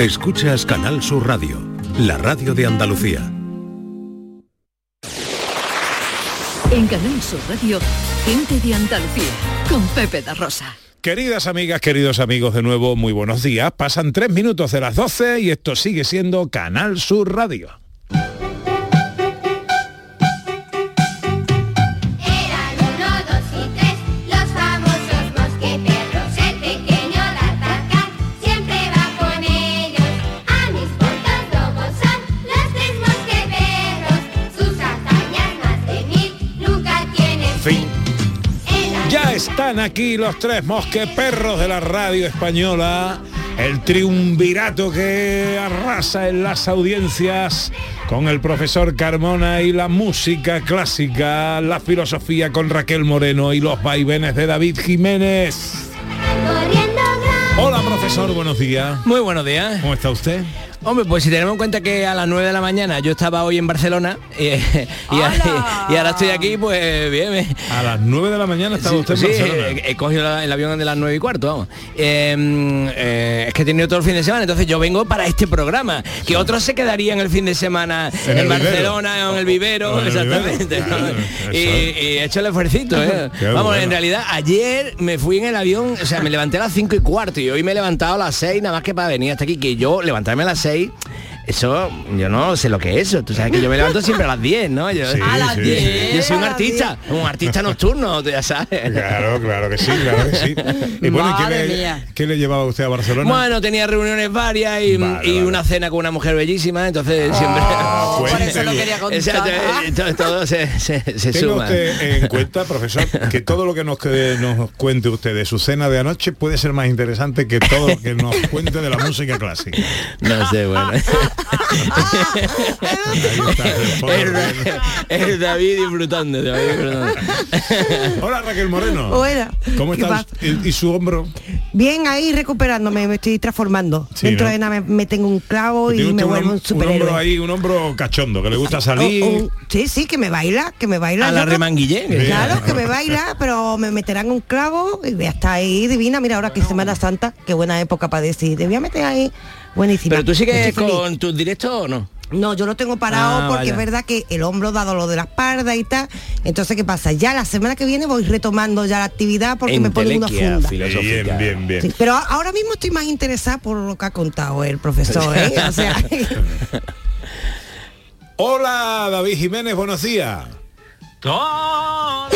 Escuchas Canal Sur Radio, la radio de Andalucía. En Canal Sur Radio, gente de Andalucía, con Pepe da Rosa. Queridas amigas, queridos amigos, de nuevo, muy buenos días. Pasan tres minutos de las 12 y esto sigue siendo Canal Sur Radio. Están aquí los tres mosqueperros de la radio española, el triunvirato que arrasa en las audiencias con el profesor Carmona y la música clásica, la filosofía con Raquel Moreno y los vaivenes de David Jiménez. Hola profesor, buenos días. Muy buenos días. ¿Cómo está usted? Hombre, pues si tenemos en cuenta que a las 9 de la mañana yo estaba hoy en Barcelona eh, y, y ahora estoy aquí, pues bien. bien. A las 9 de la mañana estaba usted en Sí, Barcelona. eh, he cogido la- el avión de las 9 y cuarto, vamos. Eh, eh, es que he tenido todo el fin de semana, entonces yo vengo para este programa. Que otros se quedarían el fin de semana En en, el Barcelona o en el vivero, O en el exactamente. vivero, ¿no? claro, y, he hecho el esfuercito, ¿eh? Vamos, bueno. en realidad ayer me fui en el avión, o sea, me levanté a las 5 y cuarto y hoy me he levantado a las 6 nada más que para venir hasta aquí, que yo levantarme a las 6 say eso, yo no sé lo que es eso. Tú sabes que yo me levanto siempre a las 10, ¿no? Yo, Sí, A las sí, 10, Yo soy un artista, un artista nocturno, tú ya sabes. Claro, claro que sí, claro que sí. Y bueno, ¿y ¿qué, le, mía. qué le llevaba usted a Barcelona? Bueno, tenía reuniones varias y, Vale, y vale. una cena con una mujer bellísima, entonces siempre... Ah, por eso lo quería contar. Exacto, eh, todo, todo se, se, se Tenga suma. usted en cuenta, profesor, que todo lo que nos, que nos cuente usted de su cena de anoche puede ser más interesante que todo lo que nos cuente de la música clásica. No sé, bueno. El David disfrutando, David disfrutando. Hola Raquel Moreno. Hola. ¿Cómo ¿Qué estás? ¿Y, y su hombro? Bien, ahí recuperándome, me estoy transformando. Sí, Dentro ¿no? de nada me meten un clavo y me un, vuelvo un un superhéroe. hombro ahí, un hombro cachondo, que le gusta salir. Un- un- sí, sí, que me baila, que me baila. A la remanguillé. Claro, que me baila, pero me meterán un clavo y voy a estar ahí divina. Mira, ahora que es Semana Santa, qué buena época para decir. Te voy a meter ahí buenísima. Pero tú sigues con tus directos o no? No, yo lo tengo parado Ah, porque vaya. es verdad que el hombro dado lo de la espalda y tal. Entonces, ¿qué pasa? Ya la semana que viene voy retomando ya la actividad porque me ponen una funda. filosófica. Bien, bien, bien. Sí, pero ahora mismo estoy más interesada por lo que ha contado el profesor, ¿eh? O sea, Hola David Jiménez, buenos días. Todo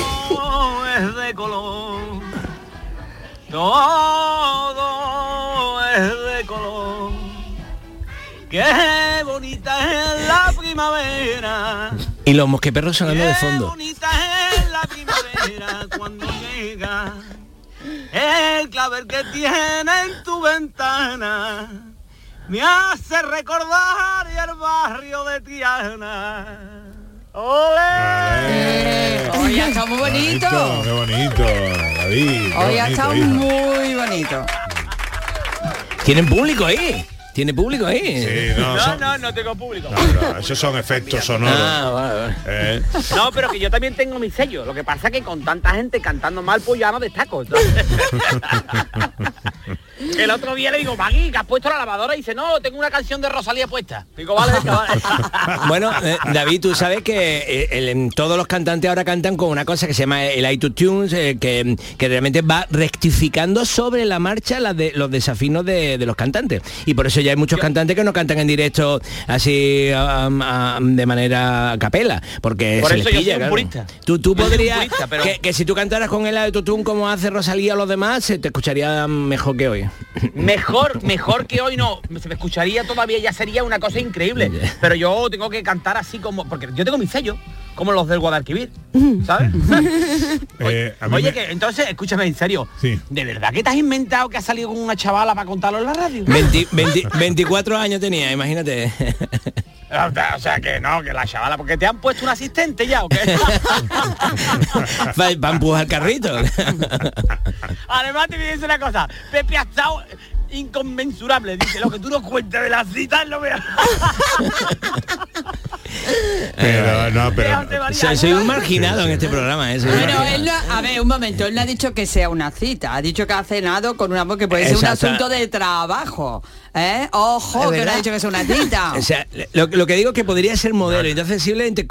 es de color, todo es de. Qué bonita es la primavera, Y los mosqueperros sonando de qué fondo. bonita es la primavera cuando llega el clavel que tiene en tu ventana. Me hace recordar el barrio de Tiana. ¡Ole! Eh, hoy ha estado muy bonito. Qué bonito, David. qué Hoy ha bonito, estado muy bonito. ¿Tienen público ahí? ¿Tiene público ahí? Sí, no, No, son- no, no tengo público. no, no, esos son efectos sonoros. Ah, vale, vale. Eh, No, pero que yo también tengo mi sello. Lo que pasa es que con tanta gente cantando mal, pues ya no destaco. El otro día le digo, Magui, que has puesto la lavadora? Y dice, no, tengo una canción de Rosalía puesta. Digo, vale. Bueno, eh, David, tú sabes que eh, el- todos los cantantes ahora cantan con una cosa que se llama el iTunes, eh, que, que realmente va rectificando sobre la marcha las de, los desafinos de, de los cantantes. Y por eso ya hay muchos cantantes que no cantan en directo así um, um, de manera a capela, porque Por se eso les yo pilla, soy un claro. purista. Tú, tú Yo soy un podrías, purista, pero- que, que si tú cantaras con el autotune como hace Rosalía o los demás, se te escucharía mejor que hoy. Mejor, mejor que hoy no. Se me escucharía todavía, ya sería una cosa increíble. Pero yo tengo que cantar así como. Porque yo tengo mi sello, como los del Guadalquivir. ¿Sabes? eh, Oye, me- que entonces, escúchame en serio. Sí. ¿De verdad que te has inventado que has salido con una chavala para contarlo en la radio? 20 20 24 años tenía, imagínate. O sea, que no, que la chavala, porque te han puesto un asistente ya, ¿o qué? Va a empujar el carrito. Además te voy a decir una cosa, Pepe ha estado inconmensurable, dice, lo que tú no cuentes de las citas lo veas. Pero, no, pero... Déjate variar. Soy, soy un marginado en este programa, ¿eh? Un Bueno, él no- a ver, un momento, él no ha dicho que sea una cita, ha dicho que ha cenado con una que puede ser un asunto de trabajo. ¿Eh? Ojo, ¿Es que no ha dicho que es una tita. O sea, lo, lo que digo es que podría ser modelo, entonces simplemente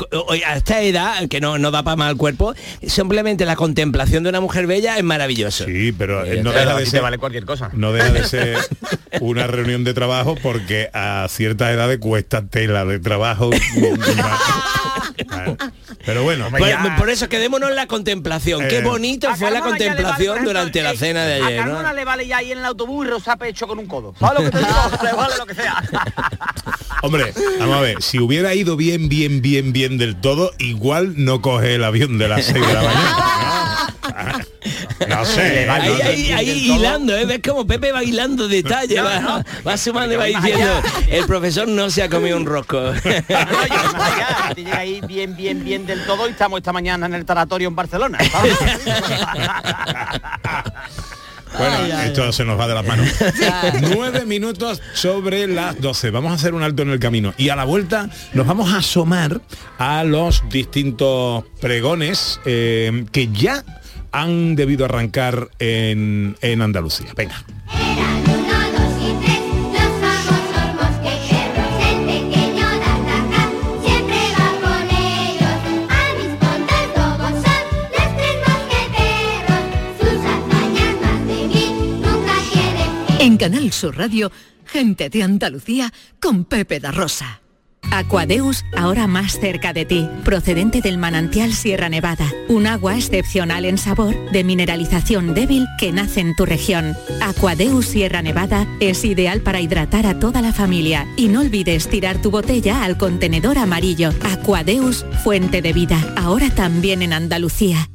a esta edad, que no, no da para mal cuerpo, simplemente la contemplación de una mujer bella es maravilloso. Sí, pero eh, no deja de ser vale cualquier cosa. no deja de ser una reunión de trabajo porque a ciertas edades cuesta tela de trabajo. Pero bueno, Hombre, Por, eso quedémonos en la contemplación. Qué Eh, bonito A fue la Carmona vale, contemplación ejemplo, durante la eh, cena de ayer. A ¿no? Carmona le vale ya ahí en el autobús y rozar pecho con un codo. ¿Sabes lo que te digo? le vale lo que sea. hombre, vamos a ver, si hubiera ido bien, bien, bien, bien del todo, igual no coge el avión de las 6 de la mañana. No, No sé. Ahí, Ahí, no- ahí, ahí hilando, ¿eh? ves como Pepe va hilando detalles, No, va, no. va sumando y va diciendo, el profesor no se ha comido un rosco. No, yo más allá, te llega ahí bien, bien, bien del todo y estamos esta mañana en el taratorio en Barcelona. Bueno, esto se nos va de las manos. Nueve minutos sobre las 12. Vamos a hacer un alto en el camino. Y a la vuelta nos vamos a asomar a los distintos pregones eh, que ya han debido arrancar en, en Andalucía. Venga. En Canal Sur Radio, gente de Andalucía con Pepe da Rosa. Aquadeus, ahora más cerca de ti, procedente del manantial Sierra Nevada, un agua excepcional en sabor, de mineralización débil que nace en tu región. Aquadeus Sierra Nevada es ideal para hidratar a toda la familia y no olvides tirar tu botella al contenedor amarillo. Aquadeus, fuente de vida, ahora también en Andalucía.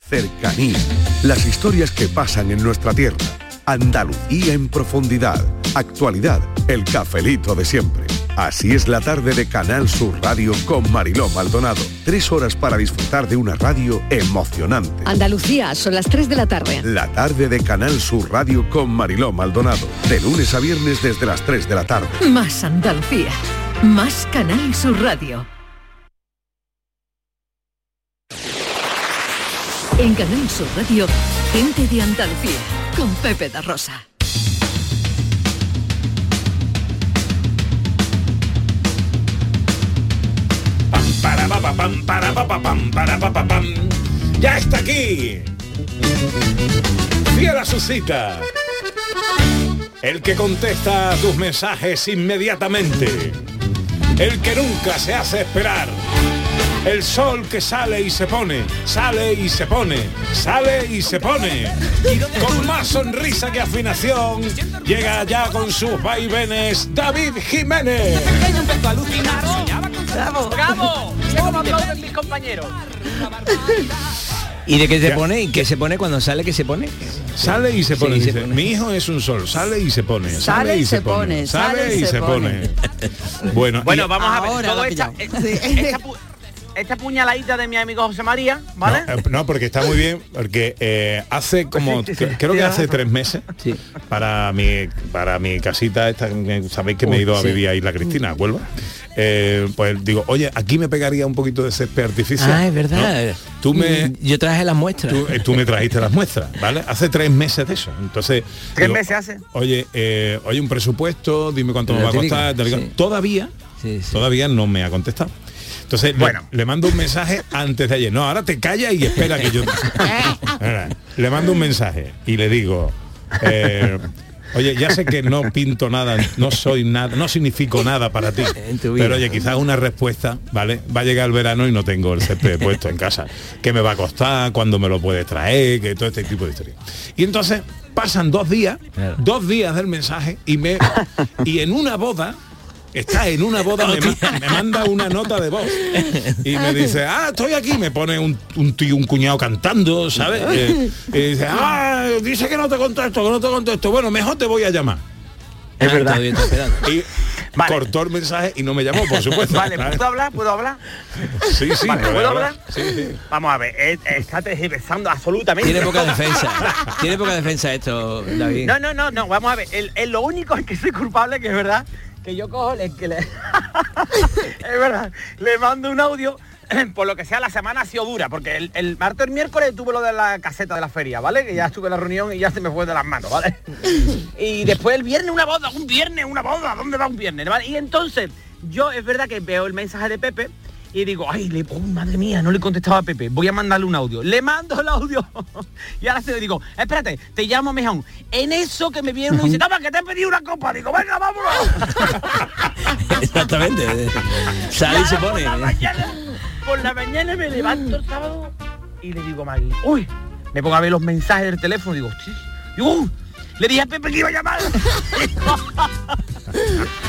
Cercanía. Las historias que pasan en nuestra tierra. Andalucía en profundidad. Actualidad. El cafelito de siempre. Así es la tarde de Canal Sur Radio con Mariló Maldonado. Tres horas para disfrutar de una radio emocionante. Andalucía, son las 3 de la tarde. La tarde de Canal Sur Radio con Mariló Maldonado. De lunes a viernes desde las 3 de la tarde. Más Andalucía, más Canal Sur Radio. En Canal Sur Radio, gente de Andalucía con Pepe da Rosa. Pam, para, pa, pa, pam, para, pa, pa, pam. Ya está aquí. Fiel su cita. El que contesta tus mensajes inmediatamente. El que nunca se hace esperar. El sol que sale y se pone, sale y se pone, sale y se pone. Con más sonrisa que afinación, llega ya con sus vaivenes David Jiménez. ¡Bravo! ¡Bravo! Mira cómo aplauden mis compañeros. ¿Y de qué se Ya. pone? ¿Y qué se pone cuando sale? ¿Qué se pone? Sale y se Sí, pone. se dice, pone. Mi hijo es un sol. Sale y se pone. Sale, y se pone. Sale y se pone. Bueno, Bueno, y- vamos a ver. Ahora todo esta, esta puñaladita de mi amigo José María, ¿vale? No, eh, no, porque está muy bien, porque eh, hace como, Sí, sí, cre- creo que sí, hace tres meses, Sí. para mi para mi casita, esta, que sabéis que me he ido a vivir a Isla Cristina, Huelva, eh, pues digo, oye, aquí me pegaría un poquito de césped artificial. Ah, es verdad. ¿no? Tú me... Yo traje las muestras. Tú, eh, tú me trajiste las muestras, ¿vale? Hace tres meses de eso. Entonces. ¿Tres meses hace? Oye, eh, oye, un presupuesto, dime cuánto me Pero va a digo, costar. Todavía, Sí, sí. todavía no me ha contestado. Entonces, le- Bueno. le, mando un mensaje antes de ayer. No, ahora te calla y espera que yo. Ahora, le mando un mensaje y le digo. eh, Oye, ya sé que no pinto nada, no soy nada, no significo nada para ti. Pero oye, quizás una respuesta, ¿vale? Va a llegar el verano y no tengo el césped puesto en casa. ¿Qué me va a costar? ¿Cuándo me lo puedes traer? Que todo este tipo de historias. Y entonces pasan dos días, dos días del mensaje y me y en una boda está en una boda me, ma- me manda una nota de voz y me dice ah estoy aquí me pone un, un tío un cuñado cantando sabes Eh, y dice ah dice que no te contesto que no te contesto bueno mejor te voy a llamar Es verdad. Estoy esperando. y Vale. cortó el mensaje y no me llamó por supuesto Vale. ¿puedo hablar? ¿Puedo hablar? sí sí Vale, ¿puedo hablar. hablar? sí sí Vamos a ver, eh, está tergiversando absolutamente. Tiene poca defensa. Tiene poca defensa esto, David. No, no, no, no, vamos a ver. El, el- lo único es que soy culpable, que es verdad, que yo cojo, le, que le- es verdad, le mando un audio por lo que sea, la semana ha sido dura, porque el, el martes el miércoles tuve lo de la caseta de la feria, ¿vale? Que ya estuve en la reunión y ya se me fue de las manos, ¿vale? Y después el viernes una boda, un viernes una boda, ¿dónde va un viernes? ¿vale? Y entonces, yo es verdad que veo el mensaje de Pepe y digo, ay, le, oh, madre mía, no le contestaba a Pepe, voy a mandarle un audio. Le mando el audio y ahora se lo digo, espérate, te llamo mejor. En eso que me viene uno y dice, toma, que te he pedido una copa. Digo, venga, vámonos. Exactamente. Sale y se Por pone. la, mañana, por la mañana me levanto el sábado y le digo a Maggie, uy, me pongo a ver los mensajes del teléfono y digo, "Uh", le dije a Pepe que iba a llamar.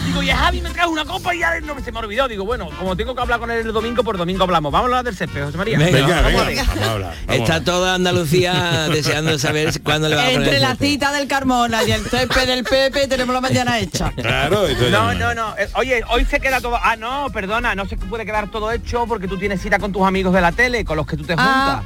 digo, y a Javi me trae una copa y ya no se me olvidó. Digo, bueno, como tengo que hablar con él el domingo, por domingo hablamos. Vamos a hablar del césped, José María. Venga, Venga, Vamos venga, vamos a hablar. vamos Está toda Andalucía deseando saber cuándo le va a poner Entre el la cita del Carmona y el césped del Pepe tenemos la mañana hecha. Claro, entonces- No, no, no. eh, Oye, hoy se queda todo. Ah, no, perdona, no se puede quedar todo hecho porque tú tienes cita con tus amigos de la tele, con los que tú te Ah.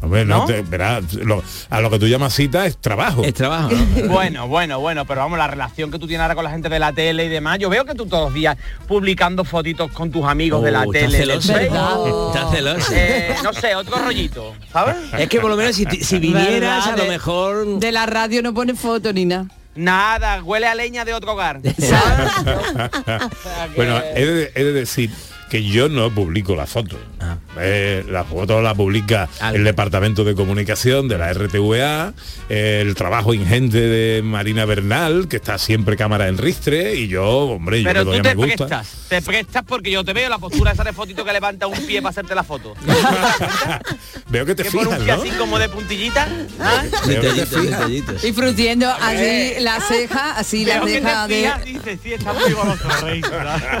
Juntas. Hombre, no, ¿No? te- verás, lo- a lo que tú llamas cita es trabajo. Es trabajo, ¿no? Bueno, bueno, bueno, pero vamos, la relación que tú tienes ahora con la gente de la tele y demás, yo veo que tú todos los días publicando fotitos con tus amigos de la Oh, tele. Celoso. del ¿Verdad? Está celoso. Eh, no sé, otro rollito, ¿sabes? Es que por lo menos si, si vinieras a lo mejor... De la radio no pone foto ni nada. Nada, huele a leña de otro hogar. bueno, he de, he de decir que yo no publico la foto. Eh, la foto la publica Ah. el Departamento de Comunicación de la RTVA, eh, el trabajo ingente de Marina Bernal, que está siempre cámara en ristre, y yo, hombre, yo Pero tú te me gusta. prestas, te prestas porque yo te veo la postura esa de fotito que levanta un pie para hacerte la foto. Veo que te que por un fijas, pie ¿no? así como de puntillita. ¿ah? Veo que te Detallitos, fijas. detallitos. Y frunciendo así la ceja, así la Veo que ceja de, fijas, dice, sí, está muy goloso, rey,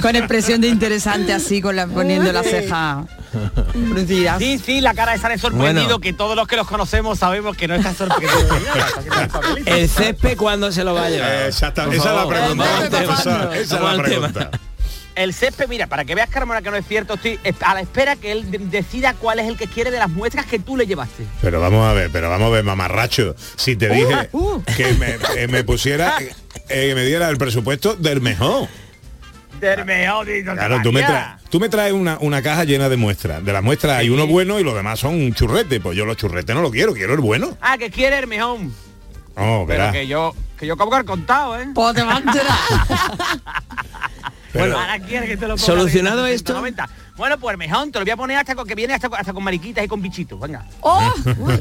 con expresión de interesante así, con la, poniendo la ceja fruncida. Sí, sí, la cara esa de sorprendido Bueno. que todos los que los conocemos sabemos que no está sorprendido. el césped cuándo se lo va a llevar. Eh, esa es la pregunta. esa es la pregunta. El césped, mira, para que veas, Carmona, que no es cierto, estoy a la espera que él de- decida cuál es el que quiere de las muestras que tú le llevaste. Pero vamos a ver, pero vamos a ver, mamarracho. Si te dije que me, eh, me pusiera, eh, que me diera el presupuesto del mejor. Claro, tú me, traes, tú me traes una, una caja llena de muestras. De las muestras hay uno bueno y los demás son un churrete. Pues yo los churretes no lo quiero, quiero el bueno. Ah, que quiere Hermejón. Oh, Pero que yo, que yo cobro al contado, ¿eh? Pues te va a enterar. Pero- Ahora quiere que te lo ponga ¿Solucionado esto? 190. Bueno, pues Hermejón, te lo voy a poner hasta con que viene hasta, con- hasta con mariquitas y con bichitos, venga. ¡Oh!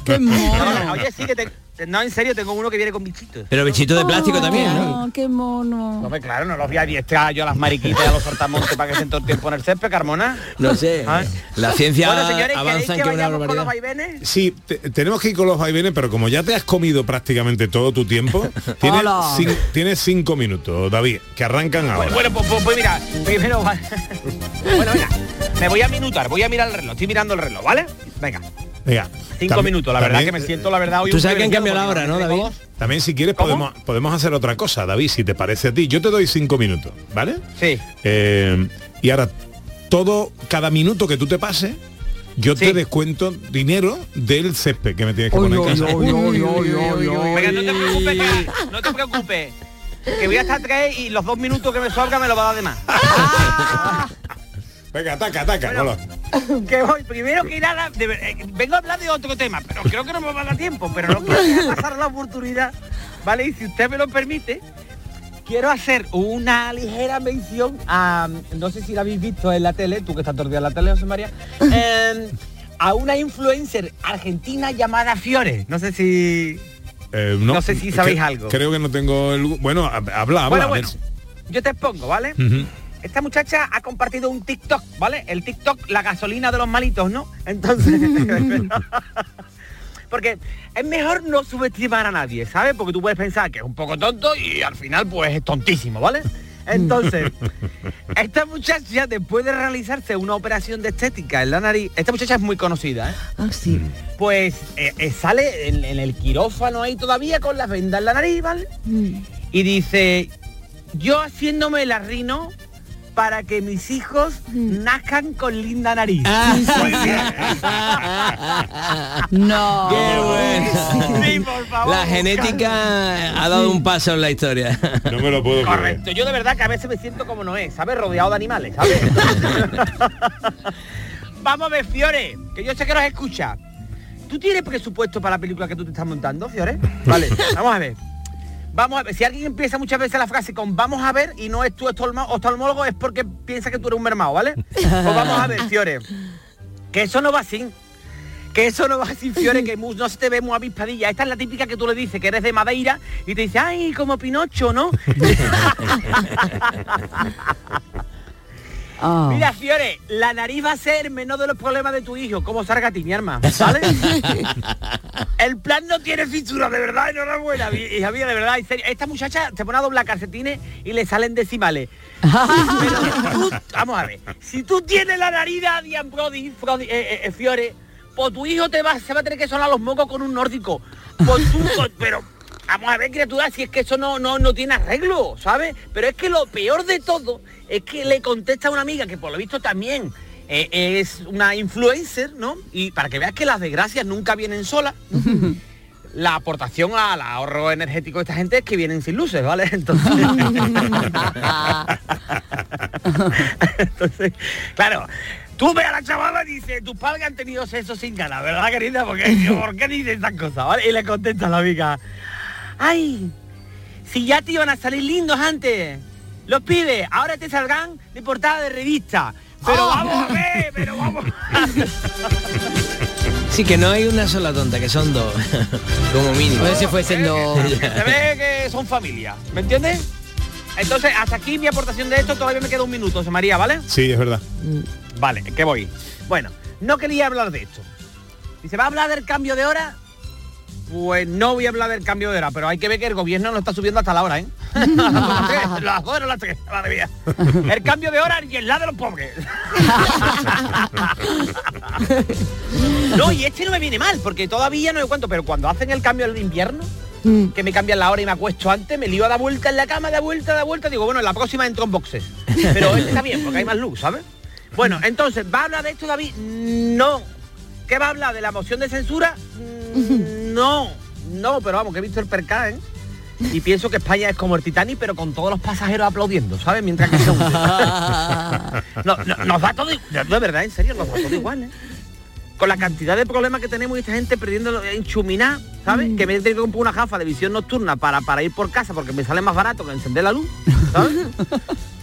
¡Qué No, mono! oye, sí que te- no, en serio, tengo uno que viene con bichitos. Pero bichito de plástico también, ¿no? Oh, ¡Qué mono! No, pues claro, no los voy a adiestrar yo a las mariquitas a los sortamontes para que estén todo el tiempo en el césped, Carmona. No sé. Ah. La ciencia Bueno, señores, ¿queréis avanza en que que una vayamos con los barbaridad. vaivenes? Sí, te- tenemos que ir con los vaivenes, pero como ya te has comido prácticamente todo tu tiempo, tienes, cinco minutos, David, que arrancan ahora. Bueno, bueno, pues, pues- pues mira, primero... va- bueno, venga, me voy a minutar, voy a mirar el reloj, estoy mirando el reloj, ¿vale? Venga, Venga, cinco también- minutos, la verdad también- que me siento, la verdad, hoy Tú sabes que han cambiado la hora, ¿no, David? También si quieres ¿Cómo? podemos, podemos hacer otra cosa, David, si te parece a ti. Yo te doy cinco minutos, ¿vale? Sí. Eh, y ahora, todo, cada minuto que tú te pases, yo te descuento dinero del césped que me tienes que poner en casa. Venga, no te preocupes, que- no te preocupes. Que voy a estar tres y los dos minutos que me sobran me lo va a dar de más. Venga, ataca, ataca. Bueno. que voy, primero que nada, de eh, vengo a hablar de otro tema, pero creo que no me va a dar tiempo, pero no quiero pasar la oportunidad, ¿vale? Y si usted me lo permite, quiero hacer una ligera mención a, no sé si la habéis visto en la tele, tú que estás todo el día en la tele, José María, eh, a una influencer argentina llamada Fiore. No sé si... Eh, No sé si sabéis algo. Creo que no tengo el... Bueno, hab- habla, habla. bueno, bueno, yo te expongo, ¿vale? Esta muchacha ha compartido un TikTok, ¿vale? El TikTok, la gasolina de los malitos, ¿no? Entonces... Porque es mejor no subestimar a nadie, ¿sabes? Porque tú puedes pensar que es un poco tonto y al final pues es tontísimo, ¿vale? Entonces, esta muchacha, después de realizarse una operación de estética en la nariz, esta muchacha es muy conocida, ¿eh? Ah, sí. Pues eh, eh, sale en, en el quirófano ahí todavía con las vendas en la nariz, ¿vale? Y dice, yo haciéndome la rino para que mis hijos nazcan con linda nariz. Bien. No. Qué bueno. Sí, por favor, La genética ha dado un paso en la historia. No me lo puedo creer. Correcto, yo de verdad que a veces me siento como no es, ¿sabes? Rodeado de animales, ¿sabes? Vamos a ver, Fiore, que yo sé que nos escucha. ¿Tú tienes presupuesto para la película que tú te estás montando, Fiore? Vale, vamos a ver. Vamos a ver, si alguien empieza muchas veces la frase con vamos a ver y no es tu oftalmólogo es porque piensa que tú eres un mermado, ¿vale? Pues vamos a ver, Fiore. Que eso no va así. Que eso no va así, Fiore, que no se te ve muy avispadilla. Esta es la típica que tú le dices que eres de Madeira y te dice, ay, como Pinocho, ¿no? Ah. Mira, Fiore, la nariz va a ser menos de los problemas de tu hijo, como salga a ti, mi arma, ¿vale? El plan no tiene fisura, de verdad, enhorabuena, hija mía, de verdad, en serio. Esta muchacha se pone a doblar calcetines y le salen decimales. Pero si tú- vamos a ver, si tú tienes la nariz de Brody, Frodi- eh, eh, eh, Fiore, pues tu hijo te va, se va a tener que sonar los mocos con un nórdico. Pues tú, pues, pero vamos a ver, criatura, si es que eso no, no, no tiene arreglo, ¿sabes? Pero es que lo peor de todo es que le contesta a una amiga que por lo visto también eh, es una influencer, ¿no? Y para que veas que las desgracias nunca vienen solas. La aportación al ahorro energético de esta gente es que vienen sin luces, ¿vale? Entonces, Entonces, claro, tú ve a la chavala y dices, tus padres han tenido sexo sin ganas, ¿verdad, querida? Porque, ¿Por qué dices estas cosas? ¿vale? Y le contesta a la amiga, ay, si ya te iban a salir lindos antes, los pibes, ahora te salgan de portada de revista. Pero vamos a ver, pero vamos a ver. Sí, que no hay una sola tonta, que son dos, como mínimo. Pues si fuesen dos. Se ve que son familia, ¿me entiendes? Entonces, hasta aquí mi aportación de esto, todavía me queda un minuto, José María, ¿vale? Sí, es verdad. Vale, ¿qué voy? Bueno, no quería hablar de esto. Dice, ¿va a hablar del cambio de hora? Pues no voy a hablar del cambio de hora, pero hay que ver que el gobierno no está subiendo hasta la hora, ¿eh? las tres, las dos o las tres, madre mía. El cambio de hora y el lado de los pobres. no, y este no me viene mal, porque todavía no me cuento, pero cuando hacen el cambio del invierno, que me cambian la hora y me acuesto antes, me lío a dar vuelta en la cama, da vuelta, da vuelta, digo, bueno, en la próxima entro en boxes. Pero este está bien, porque hay más luz, ¿sabes? Bueno, entonces, ¿va a hablar de esto, David? No. ¿Qué va a hablar? ¿De la moción de censura? Mm, No, no, pero vamos, que he visto el percal, ¿eh? Y pienso que España es como el Titanic, pero con todos los pasajeros aplaudiendo, ¿sabes? Mientras que se hunde. no, no, nos da todo, i- de verdad, en serio, nos da todo igual, ¿eh? Con la cantidad de problemas que tenemos y esta gente perdiendo en chuminá, ¿sabes? Que me tengo que comprar una gafa de visión nocturna para, para ir por casa porque me sale más barato que encender la luz, ¿sabes?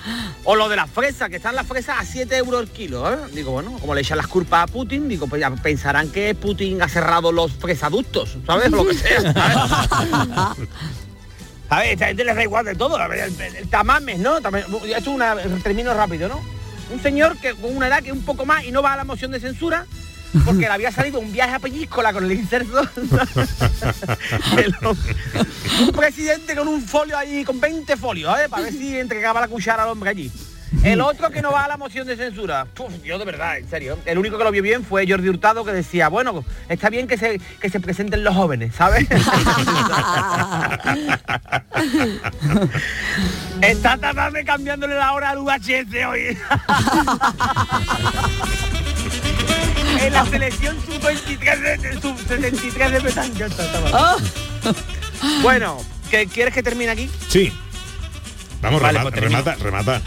O lo de las fresas, que están las fresas a 7 euros el kilo, ¿eh? Digo, bueno, como le echan las culpas a Putin, digo, pues ya pensarán que Putin ha cerrado los fresaductos, ¿sabes? Lo que sea, ¿sabes? A ver, esta gente les da igual de todo. Ver, el, el- el tamames, ¿no? Tama- Esto es una termino rápido, ¿no? Un señor que con una edad que es un poco más y no va a la moción de censura porque le había salido un viaje a Peñíscola con el inserto. Un presidente con un folio ahí, con 20 folios, ¿eh? Para ver si entregaba la cuchara al hombre allí. El otro que no va a la moción de censura. Puf, yo de verdad, en serio. El único que lo vio bien fue Jordi Hurtado que decía, bueno, está bien que se, que se presenten los jóvenes, ¿sabes? Está tratando cambiándole la hora al VHS hoy. En la selección sub-23 de, sub-73 de petanca. mal. Bueno, ¿qué, ¿quieres que termine aquí? Sí. Vamos, Vale, remata, pues remata, remata.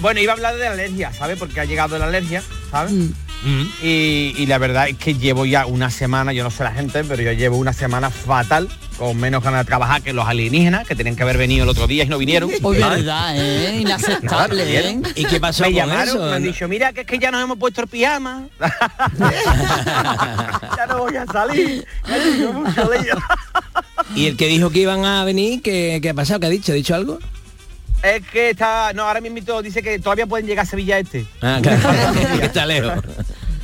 Bueno, iba a hablar de la alergia, ¿sabes? Porque ha llegado la alergia, ¿sabes? Mm. Y, y la verdad es que llevo ya una semana, yo no sé la gente, pero yo llevo una semana fatal, con menos ganas de trabajar que los alienígenas, que tenían que haber venido el otro día y no vinieron. ¿sabes? verdad, ¿eh? Inaceptable, ¿eh? ¿Y qué pasó me con llamaron, eso? me han dicho, mira que es que ya nos hemos puesto el pijama. ya no voy a salir. Ya mucho. ¿Y el que dijo que iban a venir, qué, qué ha pasado? ¿Qué ha dicho? ¿Ha dicho algo? Es que está, no, ahora mismo dice que todavía pueden llegar a Sevilla este. Ah, claro, que está lejos.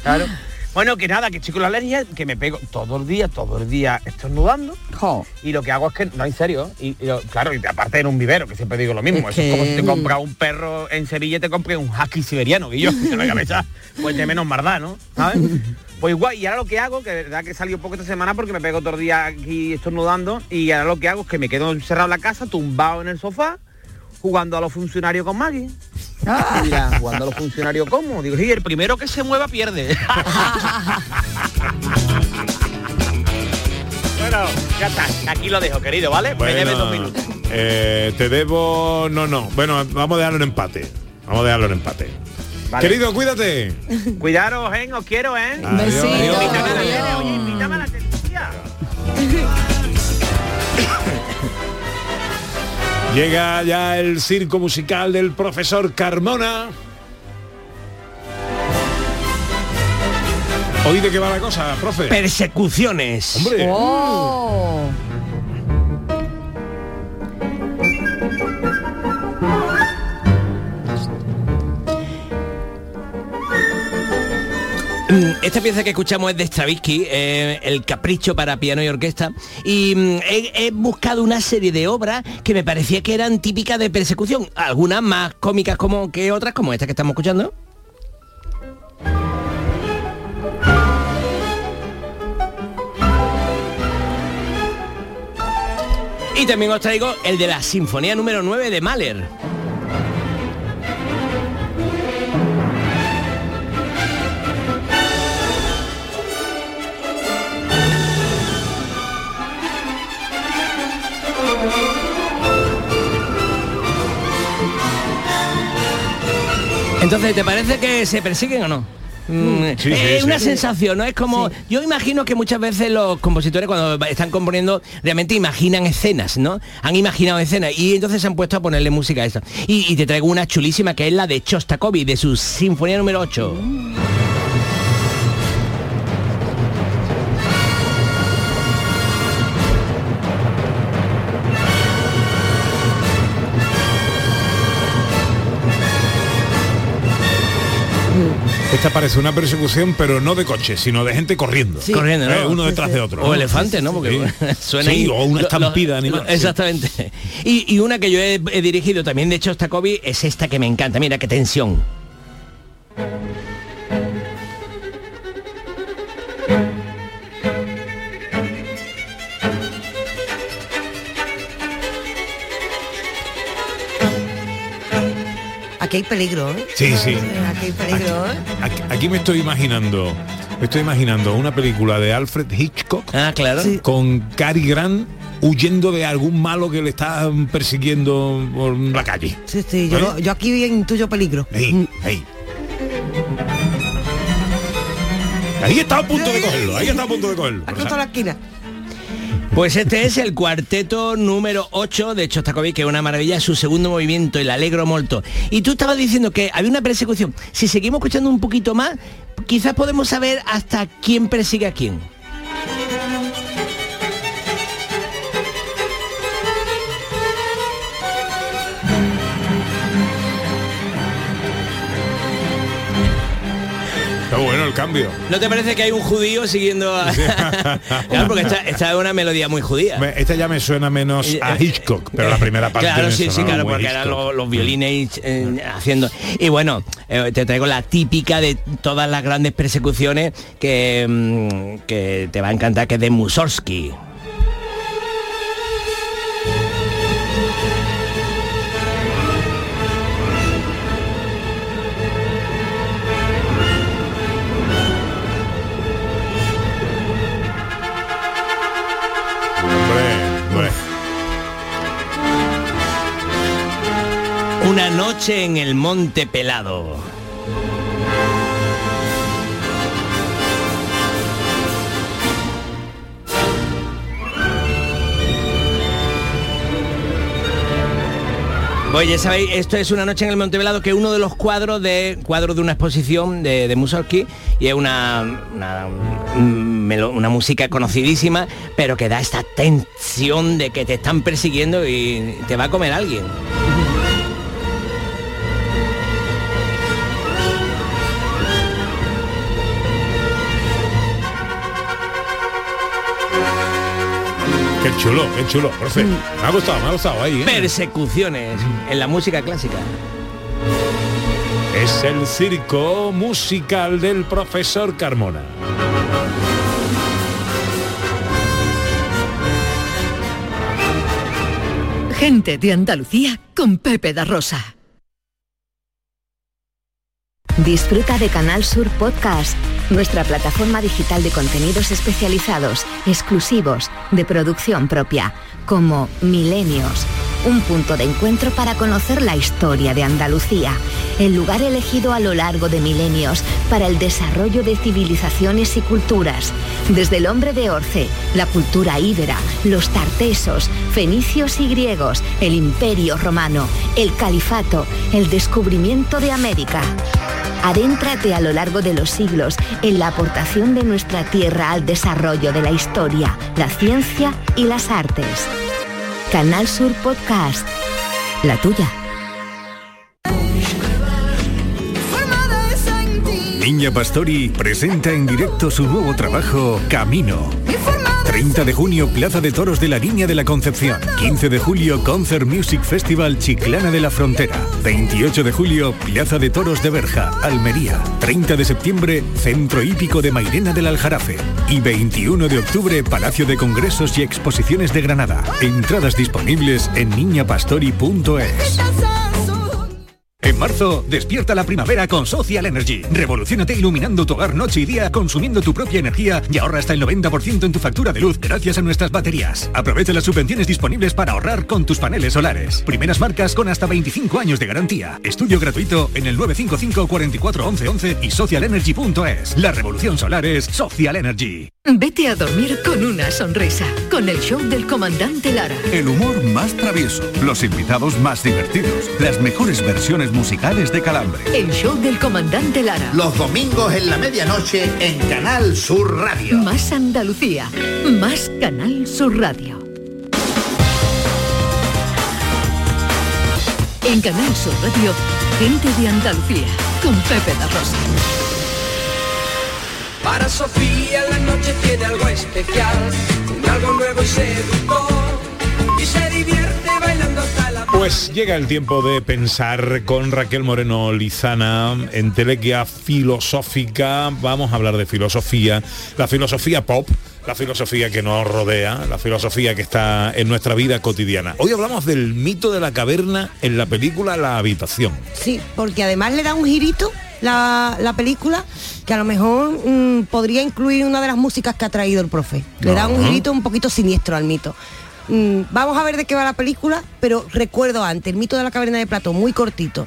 Claro. Bueno, que nada, que con la alergia, que me pego todo el día, todo el día estornudando. Jo. Y lo que hago es que, no, en serio, y, y lo- claro, y aparte en un vivero, que siempre digo lo mismo, Es eso es como que- si te compras un perro en Sevilla y te compras un husky siberiano, y yo, que no cabeza, pues de menos maldad, ¿no? ¿Sabes? Pues igual, y ahora lo que hago, que de verdad que he salido poco esta semana porque me pego todo el día aquí estornudando, y ahora lo que hago es que me quedo encerrado en la casa, tumbado en el sofá, jugando a los funcionarios con Maggie. Ah. Jugando a los funcionarios cómo? Digo, sí, el primero que se mueva pierde. bueno, ya está. Aquí lo dejo, querido, ¿vale? Me debes dos minutos. eh, te debo... No, no. Bueno, vamos a dejarlo en empate. Vamos a dejarlo en empate. Vale. Querido, cuídate. Cuidaros, ¿eh? Os quiero, ¿eh? Adiós, adiós. Invítame a la tele, oye, invítame a la Llega ya el circo musical del profesor Carmona. ¿Hoy de qué va la cosa, profe? Persecuciones. Hombre, Oh. Esta pieza que escuchamos es de Stravinsky, eh, El Capricho para piano y orquesta, y mm, he, he buscado una serie de obras que me parecía que eran típicas de persecución, algunas más cómicas como que otras, como esta que estamos escuchando. Y también os traigo el de la Sinfonía número 9 de Mahler. Entonces, ¿te parece que se persiguen o no? Mm, Sí, sí, es sí. una sensación, ¿no? Es como, yo imagino que muchas veces los compositores cuando están componiendo realmente imaginan escenas, ¿no? Han imaginado escenas y entonces se han puesto a ponerle música a eso. Y, y te traigo una chulísima que es la de Chostakovich, de su Sinfonía número 8. Esta parece una persecución, pero no de coches, sino de gente corriendo. Corriendo, ¿no? Eh, uno detrás de otro. O ¿no? elefantes, ¿no? Porque Sí. suena Sí, ahí- o una estampida lo- animal. lo- sí. Exactamente. Y, y una que yo he, he dirigido también de Chostakovich es esta que me encanta. Mira qué tensión. Aquí hay peligro, ¿eh? Sí, sí. Aquí hay peligro, ¿eh? Aquí, aquí me estoy imaginando, me estoy imaginando una película de Alfred Hitchcock Ah, claro. con Cary Grant huyendo de algún malo que le está persiguiendo por la calle. Sí, sí, yo, ¿Eh? yo aquí intuyo peligro. Ahí, ahí. Ahí está a punto de cogerlo, ahí está a punto de cogerlo. Ha cruzado la esquina. Pues este es el cuarteto número 8 de Chostakovich, que es una maravilla, su segundo movimiento, el Alegro Molto. Y tú estabas diciendo que había una persecución. Si seguimos escuchando un poquito más, quizás podemos saber hasta quién persigue a quién. Bueno el cambio. ¿No te parece que hay un judío siguiendo a... claro, porque esta, esta es una melodía muy judía. Esta ya me suena menos a Hitchcock, pero la primera parte Claro, sí, sí, claro, porque eran los, los violines eh, haciendo. Y bueno, eh, te traigo la típica de todas las grandes persecuciones que, mm, que te va a encantar, que es de Mussorgsky. Una noche en el Monte Pelado. Ya sabéis, esto es una noche en el Monte Pelado, que es uno de los cuadros de cuadros de una exposición de, de Mussorgsky y es una, una, un melo- una música conocidísima, pero que da esta tensión de que te están persiguiendo y te va a comer alguien. Qué chulo, qué chulo, profe. Me ha gustado, me ha gustado ahí, ¿eh? Persecuciones en la música clásica. Es el circo musical del profesor Carmona. Gente de Andalucía con Pepe da Rosa. Disfruta de Canal Sur Podcast, nuestra plataforma digital de contenidos especializados, exclusivos, de producción propia, como Milenios, un punto de encuentro para conocer la historia de Andalucía, el lugar elegido a lo largo de milenios para el desarrollo de civilizaciones y culturas. Desde el hombre de Orce, la cultura íbera, los tartesos, fenicios y griegos, el imperio romano, el califato, el descubrimiento de América. Adéntrate a lo largo de los siglos en la aportación de nuestra tierra al desarrollo de la historia, la ciencia y las artes. Canal Sur Podcast. La tuya. Niña Pastori presenta en directo su nuevo trabajo, Camino. 30 de junio, Plaza de Toros de la Niña de la Concepción. 15 de julio, Concert Music Festival Chiclana de la Frontera. 28 de julio, Plaza de Toros de Berja, Almería. 30 de septiembre, Centro Hípico de Mairena del Aljarafe. Y 21 de octubre, Palacio de Congresos y Exposiciones de Granada. Entradas disponibles en niñapastori.es. En marzo, despierta la primavera con Social Energy. Revolucionate iluminando tu hogar noche y día, consumiendo tu propia energía y ahorra hasta el 90% en tu factura de luz gracias a nuestras baterías. Aprovecha las subvenciones disponibles para ahorrar con tus paneles solares. Primeras marcas con hasta 25 años de garantía. Estudio gratuito en el 955 44 11 11 y socialenergy.es. La revolución solar es Social Energy. Vete a dormir con una sonrisa, con el show del comandante Lara. El humor más travieso, los invitados más divertidos, las mejores versiones musicales de Calambre. El show del comandante Lara. Los domingos en la medianoche en Canal Sur Radio. Más Andalucía, más Canal Sur Radio. En Canal Sur Radio, gente de Andalucía, con Pepe da Rosa. Para Sofía la noche tiene algo especial, un algo nuevo y seductor, Pues llega el tiempo de pensar con Raquel Moreno Lizana en Telequia Filosófica. Vamos a hablar de filosofía, la filosofía pop, la filosofía que nos rodea, la filosofía que está en nuestra vida cotidiana. Hoy hablamos del mito de la caverna en la película La Habitación. Sí, porque además le da un girito la, la película que a lo mejor mm, podría incluir una de las músicas que ha traído el profe. Le da un Ajá. girito un poquito siniestro al mito. Mm, vamos a ver de qué va la película, pero recuerdo antes, el mito de la caverna de Platón, muy cortito.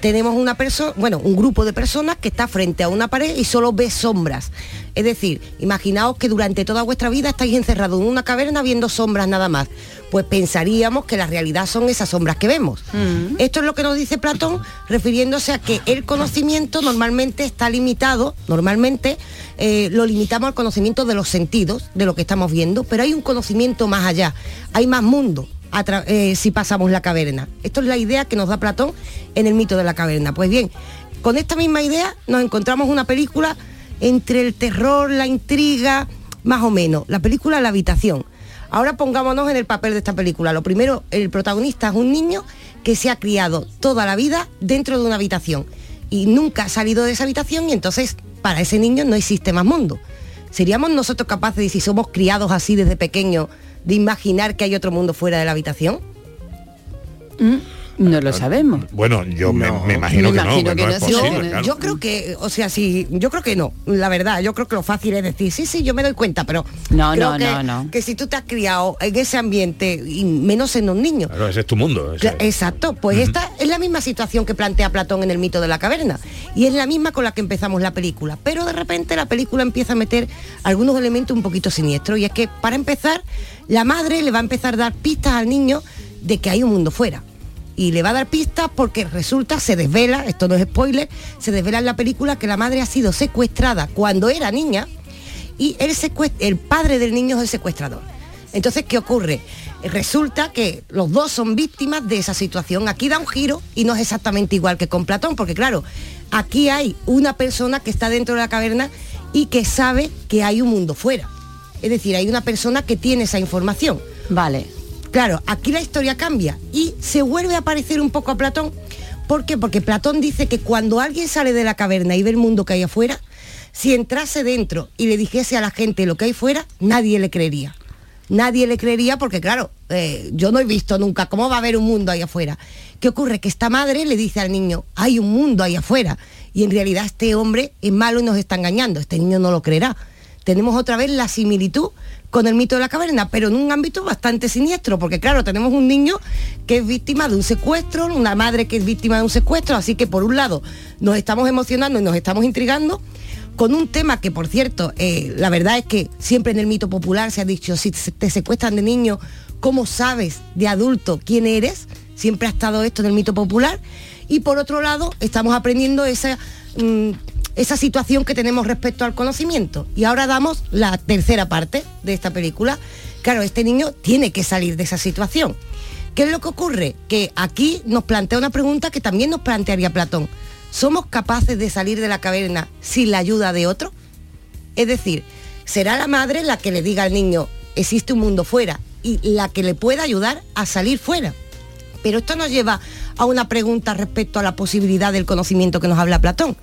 Tenemos una persona, bueno, un grupo de personas que está frente a una pared y solo ve sombras. Es decir, imaginaos que durante toda vuestra vida estáis encerrados en una caverna viendo sombras nada más. Pues pensaríamos que la realidad son esas sombras que vemos. Esto es lo que nos dice Platón, refiriéndose a que el conocimiento normalmente está limitado, normalmente eh, lo limitamos al conocimiento de los sentidos, de lo que estamos viendo, pero hay un conocimiento más allá, hay más mundo eh, si pasamos la caverna. Esto es la idea que nos da Platón en el mito de la caverna. Pues bien, con esta misma idea nos encontramos una película entre el terror, la intriga, más o menos, la película La habitación. Ahora pongámonos en el papel de esta película. Lo primero, el protagonista es un niño que se ha criado toda la vida dentro de una habitación y nunca ha salido de esa habitación y entonces para ese niño no existe más mundo. ¿Seríamos nosotros capaces, si somos criados así desde pequeños, de imaginar que hay otro mundo fuera de la habitación? No lo sabemos. Bueno, yo me, me imagino Me que imagino no, que que no es no, sí, posible. sí. claro. Yo creo que, o sea, sí, yo creo que no, la verdad, yo creo que lo fácil es decir, sí, sí, yo me doy cuenta, pero No, creo no, que, no, no. que si tú te has criado en ese ambiente, y menos en un niño, Claro, ese es tu mundo. ese- Exacto, pues esta es la misma situación que plantea Platón en el mito de la caverna y es la misma con la que empezamos la película, pero de repente la película empieza a meter algunos elementos un poquito siniestros y es que para empezar la madre le va a empezar a dar pistas al niño de que hay un mundo fuera y le va a dar pistas porque resulta, se desvela, esto no es spoiler, se desvela en la película que la madre ha sido secuestrada cuando era niña y el, el padre del niño es el secuestrador. Entonces, ¿qué ocurre? Resulta que los dos son víctimas de esa situación. Aquí da un giro y no es exactamente igual que con Platón, porque claro, aquí hay una persona que está dentro de la caverna y que sabe que hay un mundo fuera. Es decir, hay una persona que tiene esa información. Vale. Claro, aquí la historia cambia y se vuelve a parecer un poco a Platón. ¿Por qué? Porque Platón dice que cuando alguien sale de la caverna y ve el mundo que hay afuera, si entrase dentro y le dijese a la gente lo que hay fuera, nadie le creería. Nadie le creería porque, claro, eh, yo no he visto nunca cómo va a haber un mundo ahí afuera. ¿Qué ocurre? Que esta madre le dice al niño, hay un mundo ahí afuera. Y en realidad este hombre es malo y nos está engañando. Este niño no lo creerá. Tenemos otra vez la similitud con el mito de la caverna, pero en un ámbito bastante siniestro, porque claro, tenemos un niño que es víctima de un secuestro, una madre que es víctima de un secuestro, así que por un lado nos estamos emocionando y nos estamos intrigando, con un tema que, por cierto, eh, la verdad es que siempre en el mito popular se ha dicho, si te secuestran de niño, ¿cómo sabes de adulto quién eres? Siempre ha estado esto en el mito popular. Y por otro lado, estamos aprendiendo esa, mm, esa situación que tenemos respecto al conocimiento. Y ahora damos la tercera parte de esta película. Claro, este niño tiene que salir de esa situación. ¿Qué es lo que ocurre? Que aquí nos plantea una pregunta que también nos plantearía Platón. ¿Somos capaces de salir de la caverna sin la ayuda de otro? Es decir, será la madre la que le diga al niño, existe un mundo fuera, y la que le pueda ayudar a salir fuera. Pero esto nos lleva a una pregunta respecto a la posibilidad del conocimiento que nos habla Platón.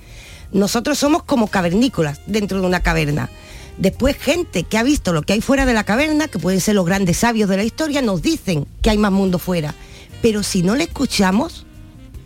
Nosotros somos como cavernícolas dentro de una caverna. Después gente que ha visto lo que hay fuera de la caverna, que pueden ser los grandes sabios de la historia, nos dicen que hay más mundo fuera. Pero si no le escuchamos,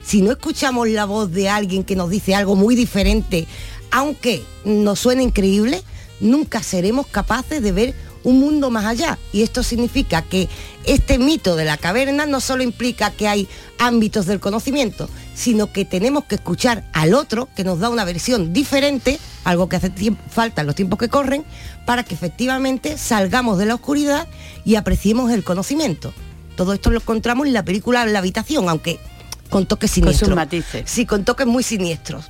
si no escuchamos la voz de alguien que nos dice algo muy diferente, aunque nos suene increíble, nunca seremos capaces de ver un mundo más allá. Y esto significa que este mito de la caverna no solo implica que hay ámbitos del conocimiento, sino que tenemos que escuchar al otro que nos da una versión diferente, algo que hace falta en los tiempos que corren, para que efectivamente salgamos de la oscuridad y apreciemos el conocimiento. Todo esto lo encontramos en la película La habitación, aunque con toques Con sus siniestros. matices. Sí, con toques muy siniestros.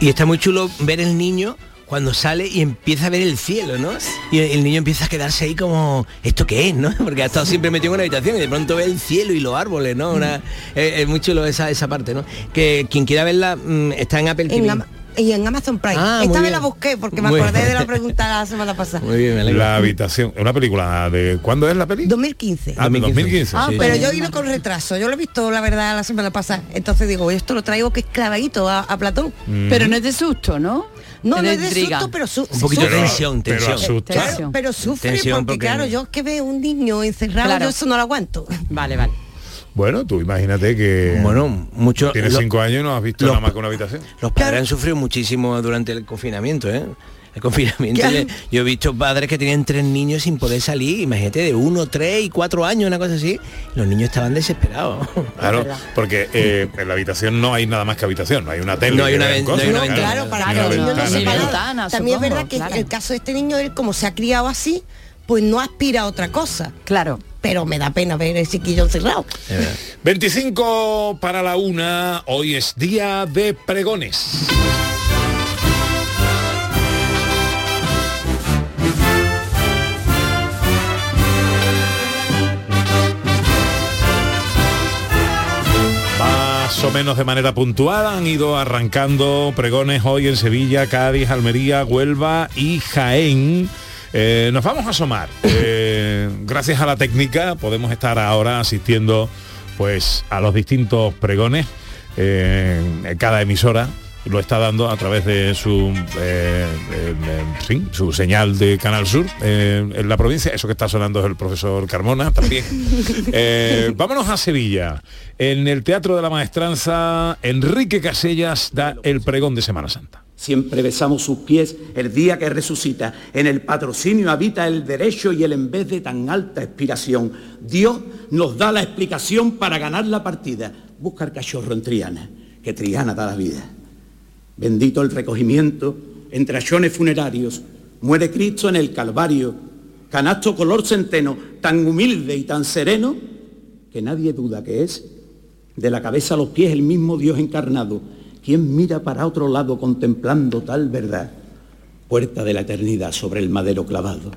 Y está muy chulo ver el niño cuando sale y empieza a ver el cielo, ¿no? Y el, niño empieza a quedarse ahí como, ¿esto qué es, no? Porque ha estado siempre metido en una habitación y de pronto ve el cielo y los árboles, ¿no? Una- es, es muy chulo esa, esa parte, ¿no? Que quien quiera verla mm, está en Apple TV. Y en Amazon Prime. Ah, Esta vez la busqué porque me Muy acordé bien. de la pregunta la semana pasada. Muy bien, me alegro. La habitación, una película de ¿cuándo es la peli? 2015. Ah, 2015. Ah, sí. pero yo he ido con retraso. Yo lo he visto, la verdad, la semana pasada. Entonces digo, esto lo traigo que es clavadito a, a Platón. Mm. Pero no es de susto, ¿no? No, no es de intriga. susto, pero su- Un poquito sufre. de tensión, Pero asusta. Claro, pero sufre Tensión porque, porque- claro, yo es que veo un niño encerrado, Claro. yo eso no lo aguanto. Vale, vale. Bueno, tú imagínate que Bueno, mucho... tienes lo- cinco años y no has visto los- nada más que una habitación. Los padres han sufrido muchísimo durante el confinamiento, ¿eh? El confinamiento. Yo, he visto padres que tenían tres niños sin poder salir, imagínate, de uno, tres y cuatro años, una cosa así. Los niños estaban desesperados. Claro, porque eh, en la habitación no hay nada más que habitación, no hay una tele. No hay una no hay ventana. claro, para que el niño no También es verdad que claro. el caso de este niño, él como se ha criado así, pues no aspira a otra cosa. Claro. Pero me da pena ver el chiquillo encerrado. 25 para la una, hoy es día de pregones. Más o menos de manera puntual han ido arrancando pregones hoy en Sevilla, Cádiz, Almería, Huelva y Jaén. Eh, nos vamos a asomar. Eh, gracias a la técnica podemos estar ahora asistiendo pues a los distintos pregones. Eh, en cada emisora lo está dando a través de su eh, eh, eh, sí, su señal de Canal Sur eh, en la provincia. Eso que está sonando es el profesor Carmona también. Eh, vámonos a Sevilla. En el Teatro de la Maestranza, Enrique Casellas da el pregón de Semana Santa. Siempre besamos sus pies el día que resucita. En el patrocinio habita el derecho y el en vez de tan alta expiración. Dios nos da la explicación para ganar la partida. Busca el cachorro en Triana, que Triana da la vida. Bendito el recogimiento entre achones funerarios. Muere Cristo en el Calvario. Canasto color centeno, tan humilde y tan sereno, que nadie duda que es de la cabeza a los pies el mismo Dios encarnado. ¿Quién mira para otro lado contemplando tal verdad? Puerta de la eternidad sobre el madero clavado.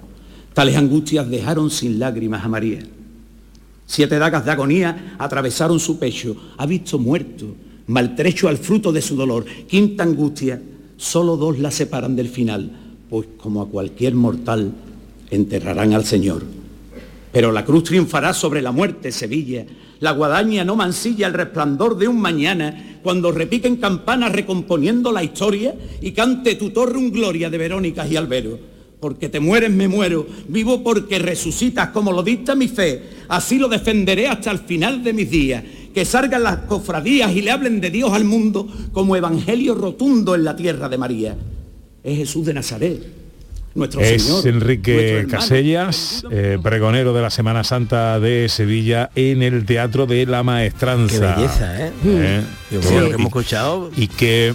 Tales angustias dejaron sin lágrimas a María. Siete dagas de agonía atravesaron su pecho. Ha visto muerto, maltrecho al fruto de su dolor. Quinta angustia, solo dos la separan del final, pues como a cualquier mortal enterrarán al Señor. Pero la cruz triunfará sobre la muerte, Sevilla. La guadaña no mancilla el resplandor de un mañana cuando repiquen campanas recomponiendo la historia y cante tu torre un gloria de Verónicas y Albero. Porque te mueres, me muero, vivo porque resucitas como lo dicta mi fe. Así lo defenderé hasta el final de mis días. Que salgan las cofradías y le hablen de Dios al mundo como evangelio rotundo en la tierra de María. Es Jesús de Nazaret, nuestro Es Señor. Enrique. Casellas, eh, pregonero de la Semana Santa de Sevilla en el Teatro de la Maestranza. Qué belleza, ¿eh? Mío, lo que hemos escuchado. Y que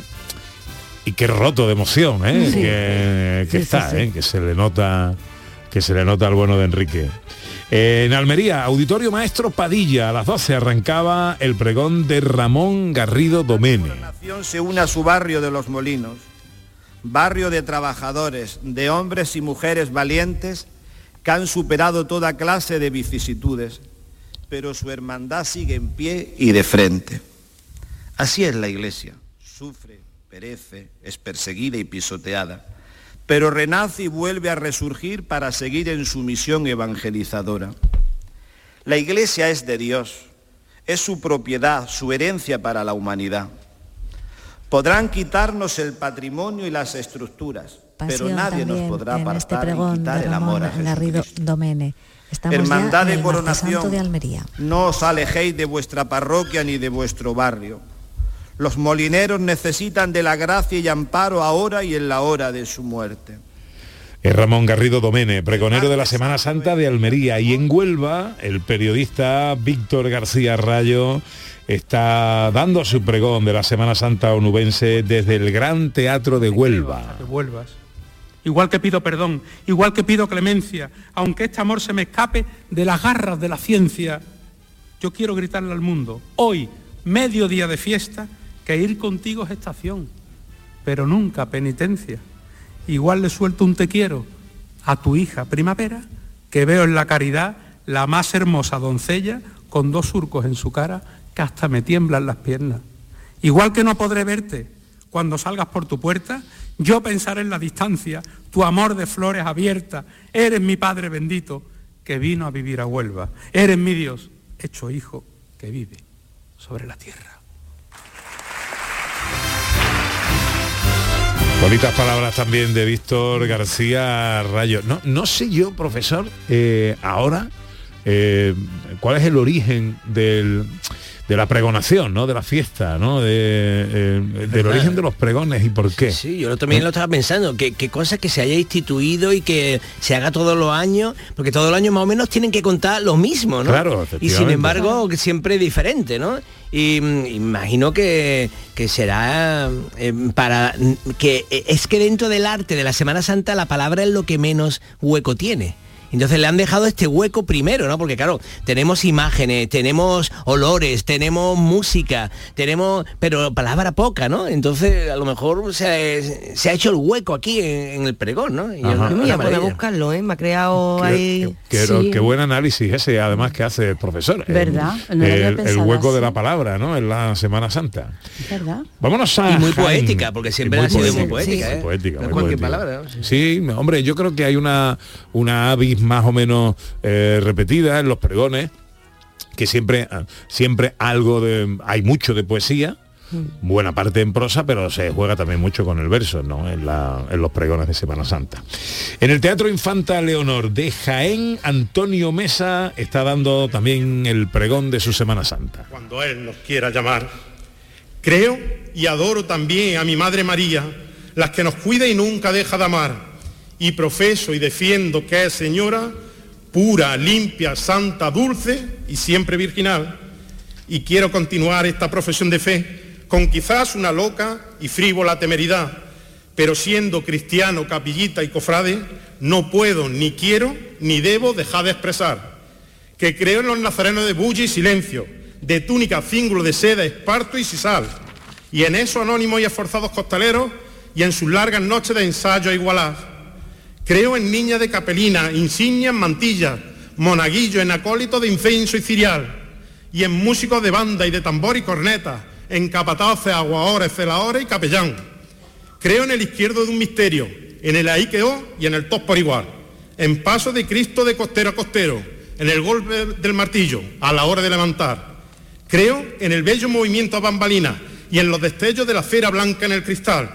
y qué roto de emoción, ¿eh? Sí. que, que Sí, está, sí, sí. ¿eh? que se le nota que se le nota al bueno de Enrique. En Almería, Auditorio Maestro Padilla, a las 12 arrancaba el pregón de Ramón Garrido Domene. nación se une a su barrio de los molinos, barrio de trabajadores, de hombres y mujeres valientes que han superado toda clase de vicisitudes, pero su hermandad sigue en pie y de frente. Así es la iglesia, sufre, perece, es perseguida y pisoteada, pero renace y vuelve a resurgir para seguir en su misión evangelizadora. La iglesia es de Dios, es su propiedad, su herencia para la humanidad. Podrán quitarnos el patrimonio y las estructuras, pero nadie nos podrá este apartar y pregón quitar de el amor a Ramón Garrido Domene. Estamos Hermandad de coronación. De Almería. No os alejéis de vuestra parroquia ni de vuestro barrio. Los molineros necesitan de la gracia y amparo ahora y en la hora de su muerte. Es Ramón Garrido Domene, pregonero de la Semana Santa de Almería. Y en Huelva, el periodista Víctor García Rayo está dando su pregón de la Semana Santa onubense desde el Gran Teatro de Huelva. Igual que pido perdón, igual que pido clemencia, aunque este amor se me escape de las garras de la ciencia, yo quiero gritarle al mundo, hoy, medio día de fiesta, que ir contigo es estación, pero nunca penitencia. Igual le suelto un te quiero a tu hija primavera, que veo en la caridad la más hermosa doncella con dos surcos en su cara que hasta me tiemblan las piernas. Igual que no podré verte cuando salgas por tu puerta, yo pensaré en la distancia, tu amor de flores abierta. Eres mi Padre bendito que vino a vivir a Huelva. Eres mi Dios, hecho hijo que vive sobre la tierra. Bonitas palabras también de Víctor García Rayo. No, no sé yo, profesor, eh, ahora, eh, cuál es el origen del, de la pregonación, ¿no? De la fiesta, ¿no? De, eh, del verdad. origen de los pregones y por qué. Sí, yo también lo estaba pensando, que, que cosa que se haya instituido y que se haga todos los años, porque todos los años más o menos tienen que contar lo mismo, ¿no? Claro, Y sin embargo, siempre diferente, ¿no? Y mm, imagino que, que será eh, para que eh, es que dentro del arte de la Semana Santa la palabra es lo que menos hueco tiene. Entonces le han dejado este hueco primero, ¿no? Porque claro, tenemos imágenes, tenemos olores, tenemos música, tenemos, pero palabra poca, ¿no? Entonces a lo mejor se ha, se ha hecho el hueco aquí en, en el pregón, ¿no? Y Mira, maravilla. buscarlo, ¿eh? Me ha creado ahí... Qué, Sí. qué buen análisis ese, además, que hace el profesor. El- ¿Verdad? No lo había el, hueco de la palabra, ¿no? En la Semana Santa. ¿Verdad? Vámonos a Y muy Jaén. poética, porque siempre ha sido muy poética, poética, muy ¿eh? poética, No muy cualquier poética. palabra, ¿no? Sí, hombre, yo creo que hay una, una avis más o menos eh, repetida en los pregones, que siempre, siempre algo de. hay mucho de poesía, buena parte en prosa, pero se juega también mucho con el verso, ¿no? En, la- en los pregones de Semana Santa. En el Teatro Infanta Leonor de Jaén, Antonio Mesa está dando también el pregón de su Semana Santa. cuando Él nos quiera llamar. Creo y adoro también a mi Madre María, las que nos cuida y nunca deja de amar. Y profeso y defiendo que es Señora, pura, limpia, santa, dulce y siempre virginal. Y quiero continuar esta profesión de fe con quizás una loca y frívola temeridad, pero siendo cristiano, capillita y cofrade, no puedo, ni quiero, ni debo dejar de expresar que creo en los nazarenos de bulla y silencio, de túnica, cíngulo de seda, esparto y sisal, y en esos anónimos y esforzados costaleros y en sus largas noches de ensayo a igualar. Creo en niñas de capelina, insignias, mantillas, monaguillos, en acólitos de incenso y cirial, y en músicos de banda y de tambor y corneta, en capataces, aguadores, celadores y capellán. Creo en el izquierdo de un misterio, en el ahí quedó y en el tos por igual, en paso de Cristo de costero a costero, en el golpe del martillo, a la hora de levantar. Creo en el bello movimiento a bambalina y en los destellos de la cera blanca en el cristal,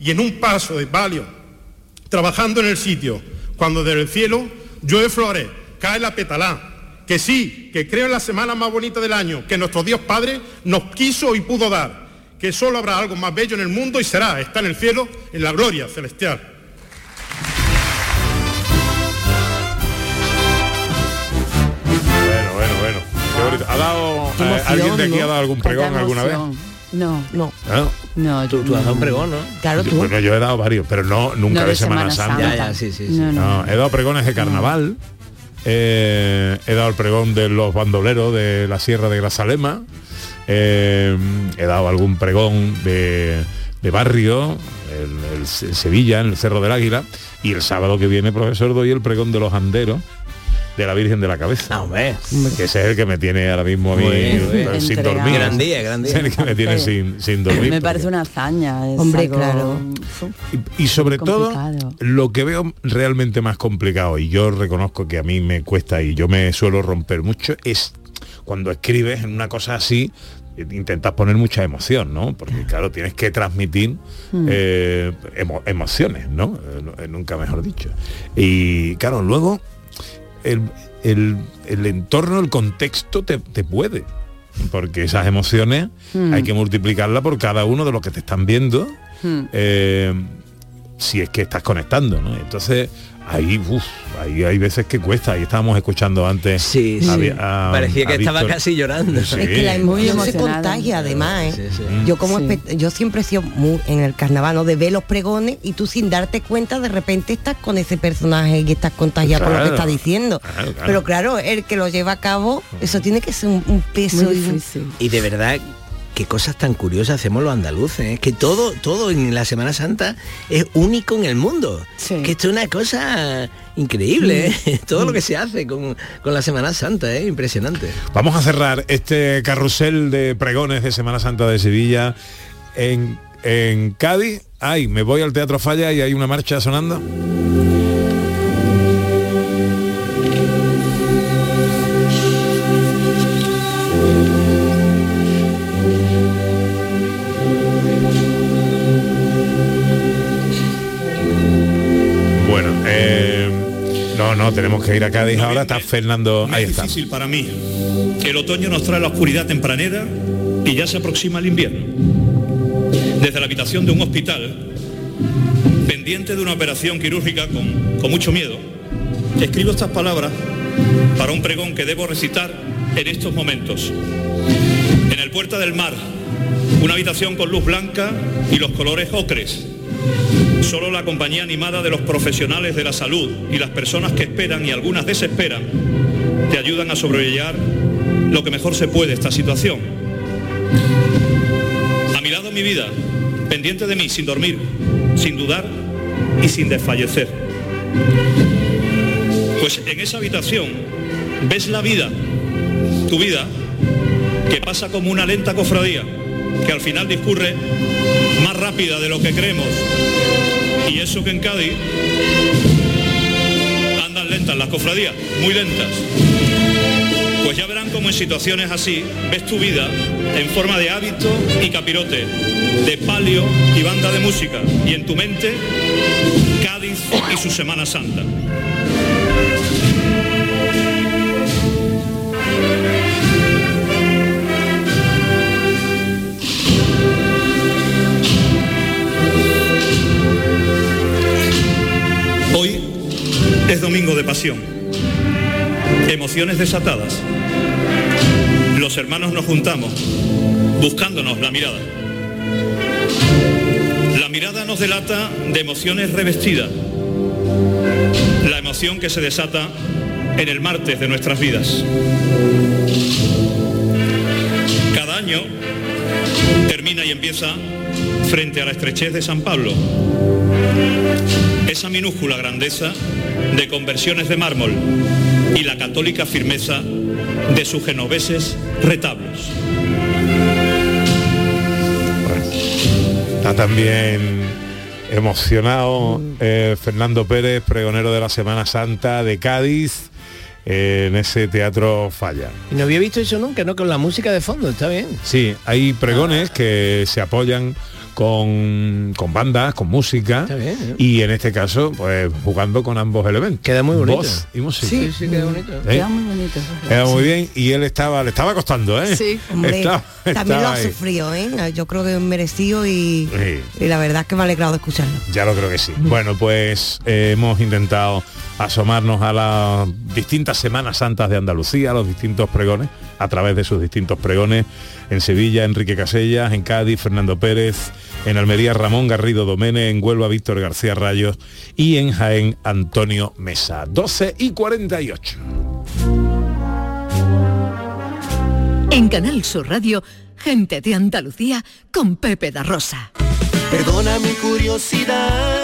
y en un paso de palio, trabajando en el sitio, cuando desde el cielo llueve flores, cae la petalá, que sí, que creo en la semana más bonita del año, que nuestro Dios Padre nos quiso y pudo dar, que solo habrá algo más bello en el mundo y será, está en el cielo, en la gloria celestial. Bueno, bueno, bueno. Qué bonito. ¿Ha dado Qué eh, alguien de aquí ha dado algún pregón alguna vez? No, no. ¿No? No, tú, tú has dado un pregón, ¿no? Claro, tú. Bueno, yo he dado varios, pero no nunca No de, de Semana, Semana Santa. Santa. Ya, ya, sí, sí, sí. No, he dado pregones de carnaval. eh, he dado el pregón de los bandoleros de la Sierra de Grazalema. eh, he dado algún pregón de, de barrio en, Sevilla, en el Cerro del Águila. Y el sábado que viene, profesor, doy el pregón de los anderos de la Virgen de la Cabeza. Que ese es el que me tiene ahora mismo a mí Bueno, sin Entregado. dormir. Gran día, gran día. Es el que me tiene sin, sin dormir. Me parece una hazaña. es Hombre, algo- claro. Y sobre todo, lo que veo realmente más complicado, y yo reconozco que a mí me cuesta y yo me suelo romper mucho, es cuando escribes en una cosa así, eh, intentas poner mucha emoción, ¿no? Porque claro, tienes que transmitir Hmm. eh, emo- emociones, ¿no? No- eh, Nunca mejor dicho. Y claro, luego el, el- el entorno, el contexto te, te puede. Porque esas emociones Hmm. hay que multiplicarlas por cada uno de los que te están viendo Hmm. eh, si es que estás conectando, ¿no? Entonces, ahí, uf, ahí hay veces que cuesta. Ahí estábamos escuchando antes. Sí, a sí. A- Parecía que a estaba Víctor. casi llorando. Sí. Es que la Muy emoción se contagia además, ¿eh? Sí, sí. Yo como yo siempre he sido muy en el carnaval, ¿no? De ver los pregones y tú sin darte cuenta de repente estás con ese personaje y estás contagiado por lo que Claro. está diciendo. Claro, claro. Pero claro, el que lo lleva a cabo, eso tiene que ser un, un peso. Y de verdad, qué cosas tan curiosas hacemos los andaluces. ¿eh? Que todo, todo en la Semana Santa es único en el mundo. Sí. Que esto es una cosa increíble. ¿eh? todo lo que se hace con, con la Semana Santa, es impresionante. Vamos a cerrar este carrusel de pregones de Semana Santa de Sevilla en, en Cádiz. Ay, me voy al Teatro Falla y hay una marcha sonando. No, tenemos que ir a Cádiz ahora. Está Fernando, ahí Es está. difícil para mí. El otoño nos trae la oscuridad tempranera y ya se aproxima el invierno. Desde la habitación de un hospital, pendiente de una operación quirúrgica con, con mucho miedo, escribo estas palabras para un pregón que debo recitar en estos momentos. En el Puerta del Mar, una habitación con luz blanca y los colores ocres. Solo la compañía animada de los profesionales de la salud y las personas que esperan y algunas desesperan te ayudan a sobrellevar lo que mejor se puede esta situación. A mi lado mi vida, pendiente de mí, sin dormir, sin dudar y sin desfallecer. Pues en esa habitación ves la vida, tu vida, que pasa como una lenta cofradía, que al final discurre más rápida de lo que creemos. Y eso que en Cádiz andan lentas las cofradías, muy lentas. Pues ya verán cómo en situaciones así ves tu vida en forma de hábito y capirote, de palio y banda de música, y en tu mente Cádiz y su Semana Santa. Es domingo de pasión. Emociones desatadas. Los hermanos nos juntamos, buscándonos la mirada. La mirada nos delata de emociones revestidas. La emoción que se desata en el martes de nuestras vidas. Cada año termina y empieza frente a la estrechez de San Pablo. Esa minúscula grandeza de conversiones de mármol y la católica firmeza de sus genoveses retablos. Está también emocionado eh, Fernando Pérez, pregonero de la Semana Santa de Cádiz, eh, en ese teatro Falla. Y no había visto eso nunca, ¿no? Con la música de fondo, está bien. Sí, hay pregones que se apoyan con, con bandas, con música ¿eh? y en este caso, pues jugando con ambos elementos. Queda muy bonito. Voz y música. Sí, sí, queda bonito. ¿Eh? Queda muy bonito. Queda muy bien y él estaba, le estaba costando, ¿eh? Sí. Hombre, Estaba- también lo ha sufrido, ¿eh? Yo creo que es merecido y, Sí. y la verdad es que me ha alegrado de escucharlo. Ya lo creo que sí. Bueno, pues eh, hemos intentado asomarnos a las distintas Semanas Santas de Andalucía, a los distintos pregones, a través de sus distintos pregones. En Sevilla, Enrique Casellas, en Cádiz, Fernando Pérez, en Almería, Ramón Garrido Domene, en Huelva, Víctor García Rayos y en Jaén, Antonio Mesa. 12 y 48. En Canal Sur Radio, gente de Andalucía con Pepe da Rosa. Perdona mi curiosidad,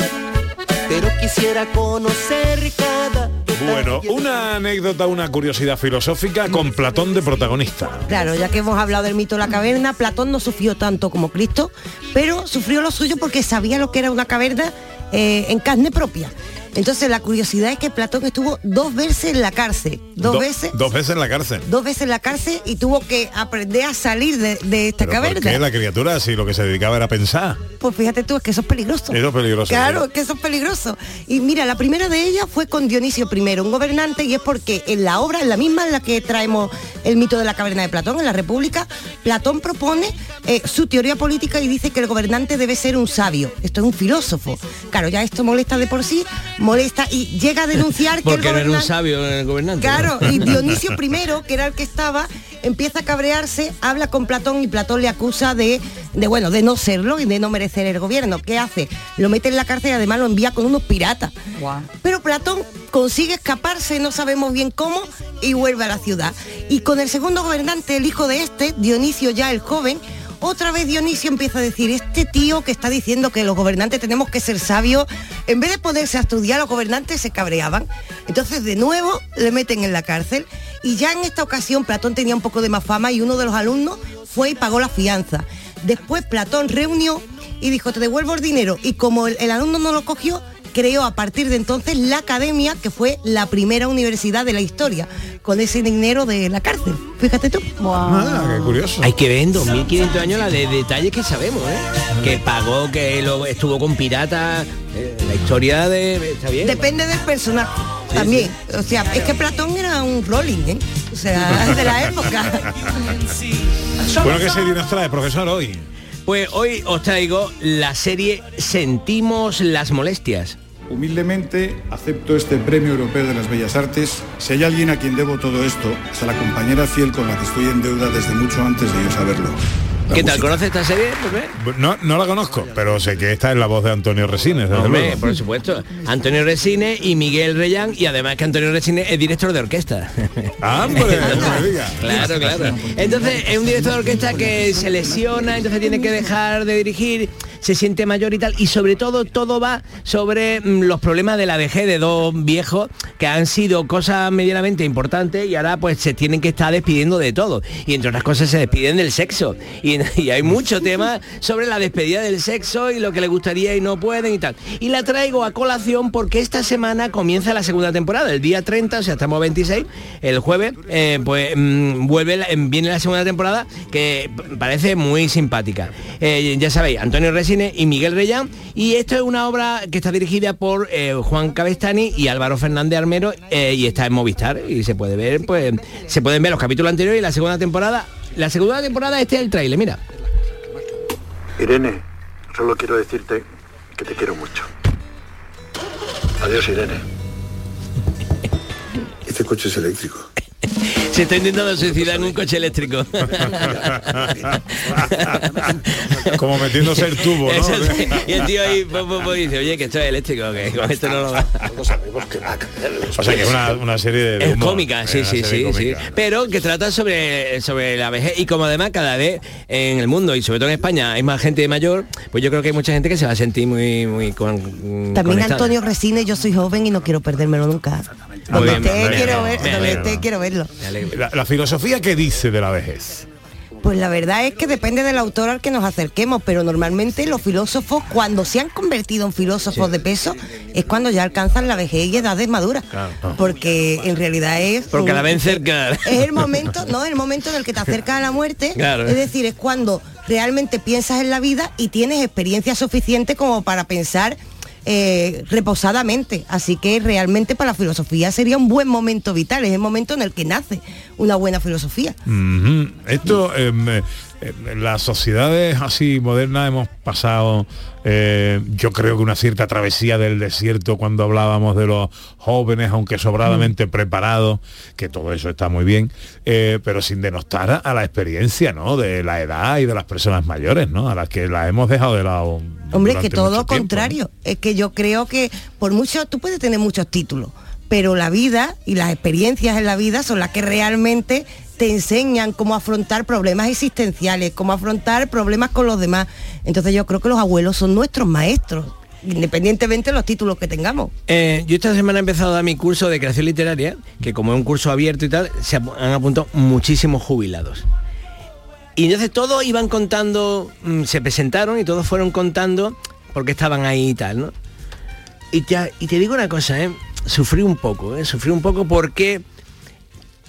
pero quisiera conocer cada... Bueno, una anécdota, una curiosidad filosófica con Platón de protagonista. Claro, ya que hemos hablado del mito de la caverna, Platón no sufrió tanto como Cristo, pero sufrió lo suyo porque sabía lo que era una caverna eh, en carne propia. Entonces la curiosidad es que Platón estuvo dos veces en la cárcel, dos Do- veces, Dos veces en la cárcel. dos veces en la cárcel y tuvo que aprender a salir de, de esta ¿Pero por caverna. qué la criatura si lo que se dedicaba era pensar? Pues fíjate tú, es que eso es peligroso. Era peligroso. Claro, que eso es peligroso. Y mira, la primera de ellas fue con Dionisio I, un gobernante, y es porque en la obra, en la misma en la que traemos el mito de la caverna de Platón, en la República, Platón propone eh, su teoría política y dice que el gobernante debe ser un sabio. Esto es un filósofo. Claro, ya esto molesta de por sí, molesta y llega a denunciar que el no era un gobernante... sabio el gobernante. Claro, ¿no? y Dionisio I, que era el que estaba, empieza a cabrearse, habla con Platón y Platón le acusa de, de bueno, de no serlo y de no merecer el gobierno. ¿Qué hace? Lo mete en la cárcel y además lo envía con unos piratas. Pero Platón consigue escaparse, no sabemos bien cómo, y vuelve a la ciudad. Y con el segundo gobernante, el hijo de este, Dionisio ya el joven, otra vez Dionisio empieza a decir, este tío que está diciendo que los gobernantes tenemos que ser sabios, en vez de ponerse a estudiar, los gobernantes se cabreaban. Entonces de nuevo le meten en la cárcel y ya en esta ocasión Platón tenía un poco de más fama y uno de los alumnos fue y pagó la fianza. Después Platón reunió y dijo, te devuelvo el dinero. Y como el alumno no lo cogió, creó a partir de entonces la academia, que fue la primera universidad de la historia, con ese dinero de la cárcel. Fíjate tú. Ah, qué curioso. Hay que ver en 2500 años la de detalles que sabemos, ¿eh? Que pagó, que lo, estuvo con piratas, eh, la historia de... Está bien. Depende del personaje. También. O sea, es que Platón era un rolling, ¿eh? O sea, de la época. Bueno, ¿qué serie nos trae, profesor, hoy? Pues hoy os traigo la serie Sentimos las molestias. Humildemente acepto este Premio Europeo de las Bellas Artes. Si hay alguien a quien debo todo esto, es a la compañera fiel con la que estoy en deuda desde mucho antes de yo saberlo. La ¿Qué tal? música. ¿Conoces esta serie? No, no la conozco, pero sé que esta es la voz de Antonio Resines, desde Hombre, luego. por supuesto. Antonio Resine y Miguel Reyán y además que Antonio Resine es director de orquesta. Ah, hombre, no me diga. Claro, claro. Entonces es un director de orquesta que se lesiona, entonces tiene que dejar de dirigir, se siente mayor y tal, y sobre todo todo va sobre mm, los problemas de la vejez de dos viejos que han sido cosas medianamente importantes y ahora pues se tienen que estar despidiendo de todo. Y entre otras cosas se despiden del sexo. Y, y hay mucho tema sobre la despedida del sexo y lo que le gustaría y no pueden y tal. Y la traigo a colación porque esta semana comienza la segunda temporada, el día 30, o sea, estamos 26, el jueves, eh, pues mm, vuelve, viene la segunda temporada que parece muy simpática. Eh, ya sabéis, Antonio Y Miguel Reyán, y esto es una obra que está dirigida por eh, Juan Cabestani y Álvaro Fernández Armero eh, y está en Movistar y se puede ver, pues se pueden ver los capítulos anteriores y la segunda temporada. La segunda temporada este es el trailer, mira. Irene, solo quiero decirte que te quiero mucho. Adiós, Irene. Este coche es eléctrico. Se está intentando suicidar en un coche eléctrico. Como metiéndose el tubo, ¿no? Eso sí. Y el tío ahí dice, oye, que esto es eléctrico, que con esto no lo da. O sea, que es una, una serie de, Es cómica, sí, una sí, sí, sí. cómica. Pero que trata sobre, sobre la vejez y como además cada vez en el mundo y sobre todo en España hay más gente mayor, pues yo creo que hay mucha gente que se va a sentir muy, muy con, También conectada. Antonio Resines, yo soy joven y no quiero perdérmelo nunca. Muy bien, quiero, ver- donde quiero verlo. La, la filosofía que dice de la vejez. Pues la verdad es que depende del autor al que nos acerquemos, pero normalmente los filósofos, cuando se han convertido en filósofos de peso, es cuando ya alcanzan la vejez y edades maduras. Porque en realidad es... Porque la ven cerca. Es el momento, no, el momento en el que te acercas a la muerte. Claro. Es decir, es cuando realmente piensas en la vida y tienes experiencia suficiente como para pensar eh, reposadamente. Así que realmente para la filosofía sería un buen momento vital, es el momento en el que nace una buena filosofía. Esto, em, eh, em, las sociedades así modernas hemos pasado, eh, yo creo que una cierta travesía del desierto cuando hablábamos de los jóvenes, aunque sobradamente preparados, que todo eso está muy bien, eh, pero sin denostar a, la experiencia, ¿no? De la edad y de las personas mayores, ¿no? A las que las hemos dejado de lado. Hombre, es que todo lo contrario. Es que yo creo que por mucho, tú puedes tener muchos títulos, pero la vida y las experiencias en la vida son las que realmente te enseñan cómo afrontar problemas existenciales, cómo afrontar problemas con los demás. Entonces yo creo que los abuelos son nuestros maestros, independientemente de los títulos que tengamos. Eh, yo esta semana he empezado a dar mi curso de creación literaria, que como es un curso abierto y tal, se han apuntado muchísimos jubilados. Y entonces todos iban contando, mm, se presentaron y todos fueron contando por qué estaban ahí y tal, ¿no? Y te, y te digo una cosa, ¿eh? Sufrí un poco, ¿eh? Sufrí un poco porque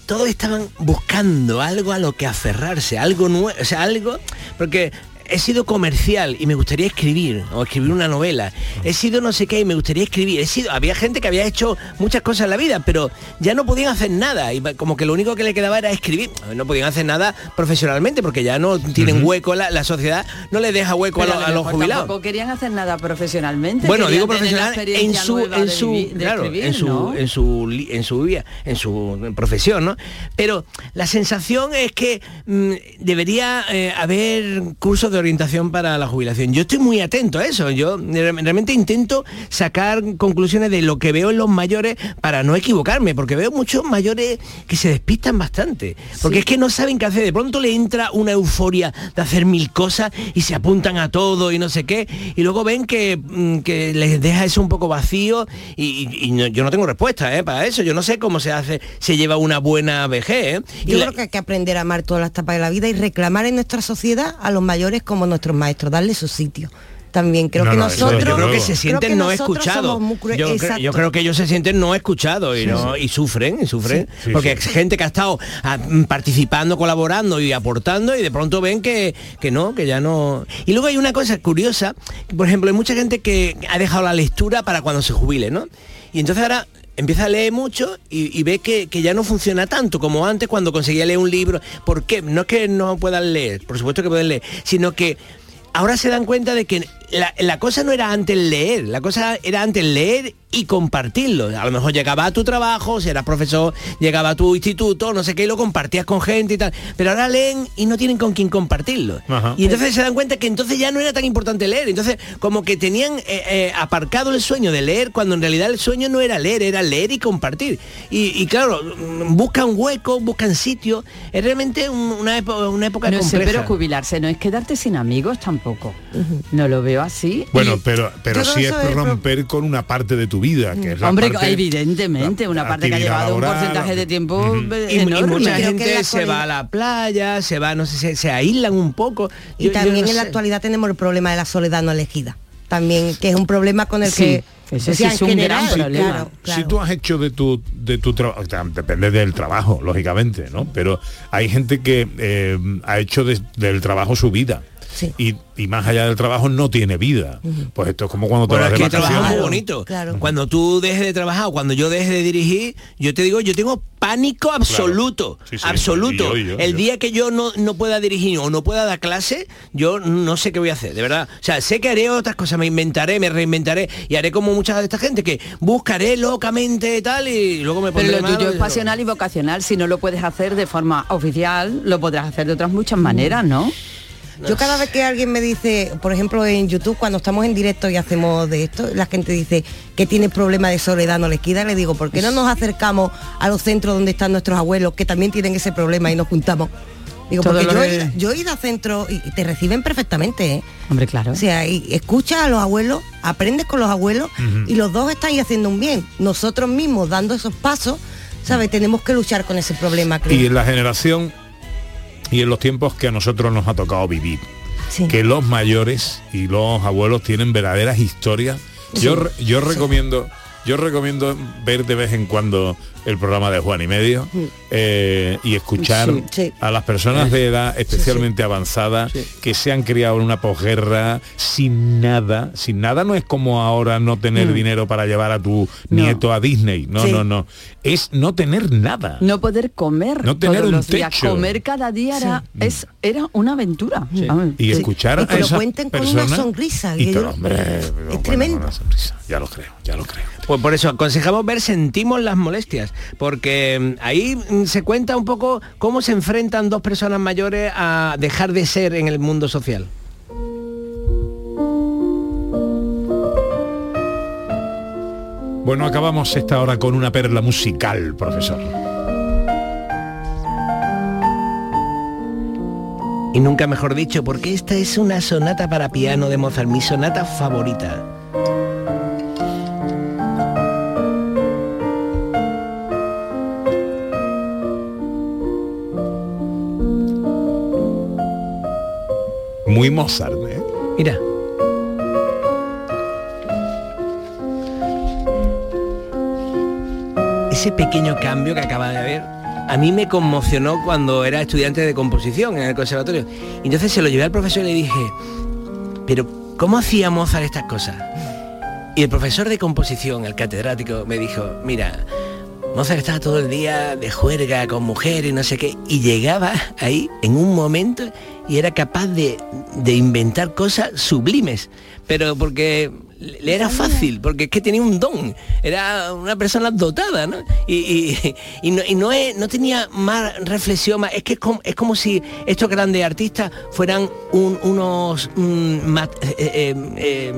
todos estaban buscando algo a lo que aferrarse, algo nuevo, o sea, algo, porque he sido comercial y me gustaría escribir, o escribir una novela, he sido no sé qué y me gustaría escribir, he sido, había gente que había hecho muchas cosas en la vida, pero ya no podían hacer nada, y como que lo único que le quedaba era escribir, no podían hacer nada profesionalmente, porque ya no tienen hueco, la, la sociedad no les deja hueco a, lo- los jubilados. Tampoco querían hacer nada profesionalmente. Bueno, digo profesional en su en su de claro, escribir, en su ¿no? en su en su vida, en su profesión, ¿no? Pero la sensación es que mm, debería eh, haber cursos de orientación para la jubilación. Yo estoy muy atento a eso. Yo re- realmente intento sacar conclusiones de lo que veo en los mayores para no equivocarme, porque veo muchos mayores que se despistan bastante, porque es que no saben qué hacer. De pronto le entra una euforia de hacer mil cosas y se apuntan a todo y no sé qué, y luego ven que, mm, que les deja eso un poco vacío y, y- y no- yo no tengo respuesta ¿eh? para eso. Yo no sé cómo se hace, se lleva una buena vejez. ¿eh? Y Yo la- creo que hay que aprender a amar todas las etapas de la vida y reclamar en nuestra sociedad a los mayores como nuestros maestros, darle su sitio. También creo No, que no, nosotros yo creo que se sienten que no escuchados. Yo, cre- yo creo que ellos se sienten no escuchados y, Sí, no, sí. y sufren, y sufren, Sí, porque es gente que ha estado ah, mm, participando, colaborando y aportando y de pronto ven que, que no, que ya no. Y luego hay una cosa curiosa, que, por ejemplo, hay mucha gente que ha dejado la lectura para cuando se jubile, ¿no? Y entonces ahora empieza a leer mucho y, ve que, que ya no funciona tanto como antes cuando conseguía leer un libro. ¿Por qué? No es que no puedan leer, por supuesto que pueden leer, sino que ahora se dan cuenta de que la cosa no era antes leer, la cosa era antes leer y compartirlo. A lo mejor llegaba a tu trabajo, si eras profesor, llegaba a tu instituto, no sé qué, y lo compartías con gente y tal. Pero ahora leen y no tienen con quién compartirlo. Ajá. Y entonces se dan cuenta que entonces ya no era tan importante leer. Entonces, como que tenían eh, eh, aparcado el sueño de leer, cuando en realidad el sueño no era leer, era leer y compartir. Y, y claro, mm, buscan hueco, buscan sitio. Es realmente un- una, época, una época No sé, compleja. pero jubilarse no es quedarte sin amigos tampoco. No lo veo así. Bueno, pero, pero sí es romper con una parte de tu vida, que es la Hombre, parte- evidentemente, una parte que ha llevado un porcentaje de tiempo eh, y, y enorme. mucha Creo que gente se va a la playa, se va, no sé, se, se aíslan un poco. Y Yo- yo también no en la actualidad tenemos el problema de la soledad no elegida. También, que es un problema con el Sí, que... ese o sea, sí es un general, gran problema. claro, claro. Si tú has hecho de tu de tu trabajo, depende del trabajo, lógicamente, ¿no? Pero hay gente que eh, ha hecho de- del trabajo su vida. Y, y más allá del trabajo no tiene vida. Pues esto es como cuando te Bueno, vas es de que trabajar es vacaciones. bonito. Cuando tú dejes de trabajar, o cuando yo deje de dirigir, yo te digo, yo tengo pánico absoluto. Sí, sí, absoluto. y yo, y yo, el yo. día que yo no, no pueda dirigir o no pueda dar clase, yo no sé qué voy a hacer, de verdad. O sea, sé que haré otras cosas, me inventaré, me reinventaré y haré como muchas de esta gente que buscaré locamente tal y luego me Pero pondré lo tuyo es pasional y vocacional. Si no lo puedes hacer de forma oficial, lo podrás hacer de otras muchas maneras, ¿no? Yo cada vez que alguien me dice, por ejemplo en YouTube, cuando estamos en directo y hacemos de esto, la gente dice que tiene problema de soledad no les queda, le digo, ¿por qué no nos acercamos a los centros donde están nuestros abuelos que también tienen ese problema y nos juntamos? Digo, Todo porque yo, de- he, ido- yo he ido a centros y te reciben perfectamente, ¿eh? Hombre, claro. O sea, y escuchas a los abuelos, aprendes con los abuelos y los dos están ahí haciendo un bien. Nosotros mismos dando esos pasos, ¿sabes? Tenemos que luchar con ese problema, creo. Y en la generación y en los tiempos que a nosotros nos ha tocado vivir. Sí. Que los mayores y los abuelos tienen verdaderas historias. Yo, Sí. yo recomiendo Yo recomiendo ver de vez en cuando el programa de Juan y Medio eh, y escuchar Sí, sí. a las personas de edad especialmente avanzada que se han criado en una posguerra sin nada. Sin nada no es como ahora no tener Mm. dinero para llevar a tu nieto a Disney. No, no, no. Es no tener nada. No poder comer No tener todos un los días. techo. Comer cada día era, es, era una aventura. Vamos, Y escuchar Y que a lo esas cuenten con una sonrisa, y que yo- hombre, bueno, tremendo. una sonrisa. Ya lo creo, ya lo creo. Pues por eso aconsejamos ver Sentimos las molestias, porque mm, ahí mm, se cuenta un poco cómo se enfrentan dos personas mayores a dejar de ser en el mundo social. Bueno, acabamos esta hora con una perla musical, profesor. Y nunca mejor dicho, porque esta es una sonata para piano de Mozart, mi sonata favorita. Muy Mozart, ¿eh? Mira. Ese pequeño cambio que acaba de haber, a mí me conmocionó cuando era estudiante de composición en el conservatorio. Y entonces se lo llevé al profesor y le dije, pero ¿cómo hacía Mozart estas cosas? Y el profesor de composición, el catedrático, me dijo, mira, Mozart estaba todo el día de juerga con mujeres, no sé qué, y llegaba ahí en un momento y era capaz de, de inventar cosas sublimes, pero porque le era fácil, porque es que tenía un don, era una persona dotada, ¿no? Y, y- y no, y no, es- no tenía más reflexión, más, es que es como, es como si estos grandes artistas fueran un- unos... mm, mat- eh, eh, eh,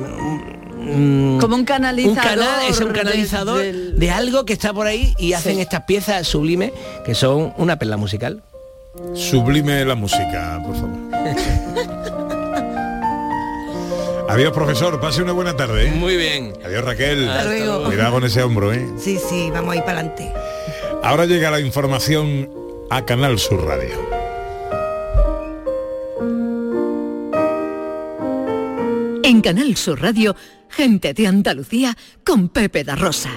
mm, Como un canalizador. un canal, es un de- canalizador del- de algo que está por ahí y hacen Sí. estas piezas sublimes que son una perla musical. Sublime la música, por favor. Adiós, profesor. Pase una buena tarde. ¿eh? Muy bien. Adiós, Raquel. Hasta luego. Cuidado con ese hombro, ¿eh? Sí, sí, vamos a ir para adelante. Ahora llega la información a Canal Sur Radio. En Canal Sur Radio, gente de Andalucía con Pepe da Rosa.